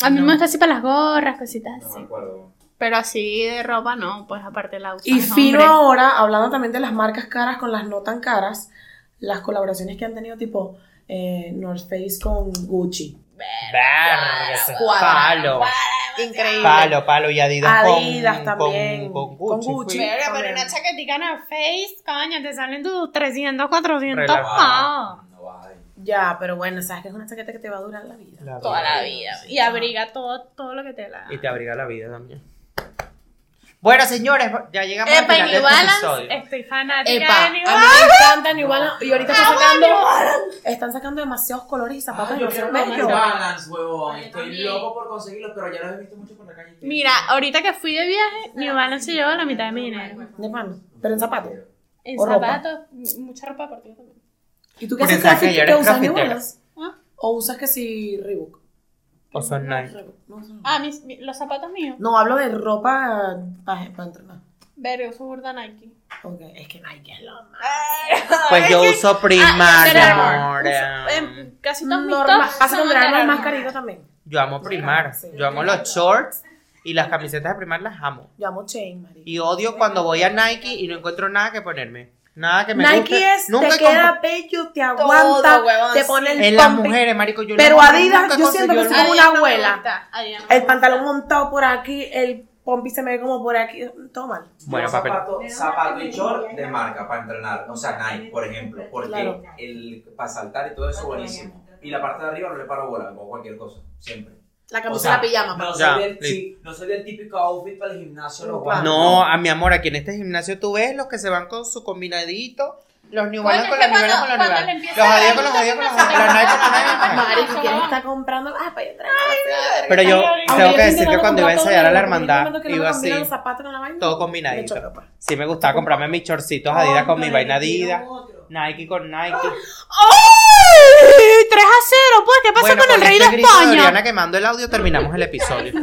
A mí me gusta así para las gorras, cositas No así. me acuerdo. Pero así de ropa no, pues aparte la usan Y fino ahora, hablando también de las marcas caras con las no tan caras, las colaboraciones que han tenido tipo eh, North Face con Gucci. Verga, palo. Increíble. Palo, palo. Y Adidas, Adidas con, también, Con, con con Gucci. Pero una chaquetica en el face, coño, te salen tus 300, 400 Relajado. pavos. No vale. Ya, pero bueno, sabes que es una chaqueta que te va a durar la vida. La Toda la vida. vida. Y abriga todo, todo lo que te la. Y te abriga la vida también. Bueno, señores, ya llegamos al Epa, final y de este Balance, episodio. estoy fanática Epa, de New a mí Balance. me encanta New Balance. Y ahorita están sacando, están sacando demasiados colores y zapatos Ah, yo quiero unos New. Balance, huevón. Estoy loco por conseguirlos, pero ya los he visto mucho por la calle. Mira, ahorita que fui de viaje, New Balance se llevó la mitad de mi dinero. De pan, pero en zapatos. En O ropa. zapatos, mucha ropa deportiva también. ¿Y tú qué haces ¿Qué usas New. Balance? ¿Ah? ¿O usas que si Reebok? O son. Reebok, No, no. Ah, mis, mi- los zapatos míos. No, hablo de ropa para entrenar. Verga, uso burda Nike. Ok, es que Nike es lo más. Pues yo uso Primar, Ah, mi Under amor. Armour. Uso- eh, em, casi todos mis Normal. tops son Under es más carito también. Yo amo Primar. Sí. Yo amo los shorts Y las camisetas de Primark las amo. Yo amo Chain, marico. Y odio cuando voy a Nike y no encuentro nada que ponerme. Nada que me Nike guste. es, Nunca te queda bello, te aguanta, huevón, te pone el En las mujeres, marico, yo Pero no compro Adidas, nunca yo siento que soy como una Adidas no me abuela. gusta, Adidas no me El gusta. pantalón montado por aquí, el pompi se me ve como por aquí. Todo mal. Bueno, Yo papel. zapato, zapato y short de marca para entrenar. O sea, Nike, por ejemplo. Porque Claro. el, para saltar y todo eso, buenísimo. Y la parte de arriba no le paro bola, como cualquier cosa. Siempre. La O camisa sea, y la pijama. No pa. soy, Ya, del, sí, no soy del típico outfit para el gimnasio. Claro. guantes, No, a mi amor, aquí en este gimnasio tú ves los que se van con su combinadito, los New Balance con los New Balance con los New Balance. Los a Adidas dar con los Adidas con los Adidas, los Nike con los. Nike. ¿quién no. está comprando? Ah, para yo traer. Pero yo tengo que decir que cuando iba a ensayar a la hermandad, no iba así, todo combinadito. pues. Sí me gustaba comprarme mis chorcitos Adidas con mi vaina Adidas, Nike con Nike. ¡Ay! 3 a 0, pues, ¿qué pasa Bueno, con el rey de este de España? Oriana quemando el audio terminamos el episodio.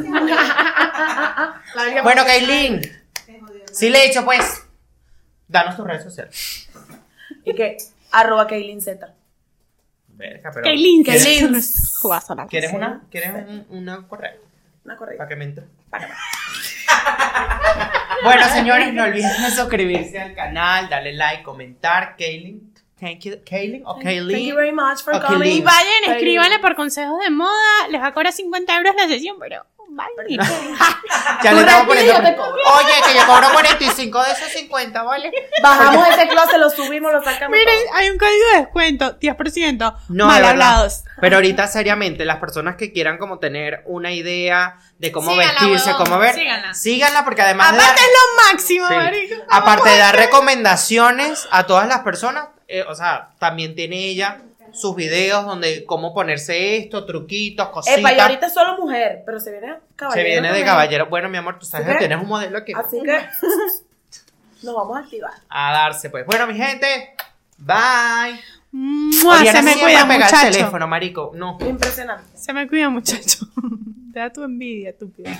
Bueno, Kaylin, sí le he dicho pues, danos tus redes sociales. Y que, arroba Kaylin Z. Verga, pero- Kaylin, ¿Quieres- Kaylin. ¿Quieres una? ¿Quieres un, una correa? Una correcta. Para que me entre. bueno, señores, no olviden suscribirse al canal, darle like, comentar. Kaylin, thank you. Kaylin o Thank Kaylin. you very much for coming. Kaylin. Vayan, Kaylin. escríbanle por consejos de moda. Les va a cobrar 50 euros la sesión, pero vale. Ya le estamos y poniendo. yo te cobro. Oye, que yo cobro 45 de esos 50, ¿vale? Bajamos ese closet, lo subimos, lo sacamos. Miren, todo. hay un código de descuento, 10%. No, mal hablados. Pero ahorita, seriamente, las personas que quieran como tener una idea de cómo Síganla, vestirse, huevón, cómo ver, síganla. síganla porque además de Aparte dar- es lo máximo, Sí. marico. Aparte de dar recomendaciones a todas las personas, eh, o sea, también tiene ella sus videos donde cómo ponerse esto, truquitos, cositas. Epa, y ahorita es solo mujer, pero se viene caballero. Se viene de caballero. Bueno, mi amor, tú sabes ¿Sí? que tienes un modelo aquí. Así que nos vamos a activar. A darse, pues. Bueno, mi gente, bye. Mua, Oriana se me cuida, pega el muchacho. teléfono, marico. No. Impresionante. Se me cuida, muchacho. Te da tu envidia, estúpido.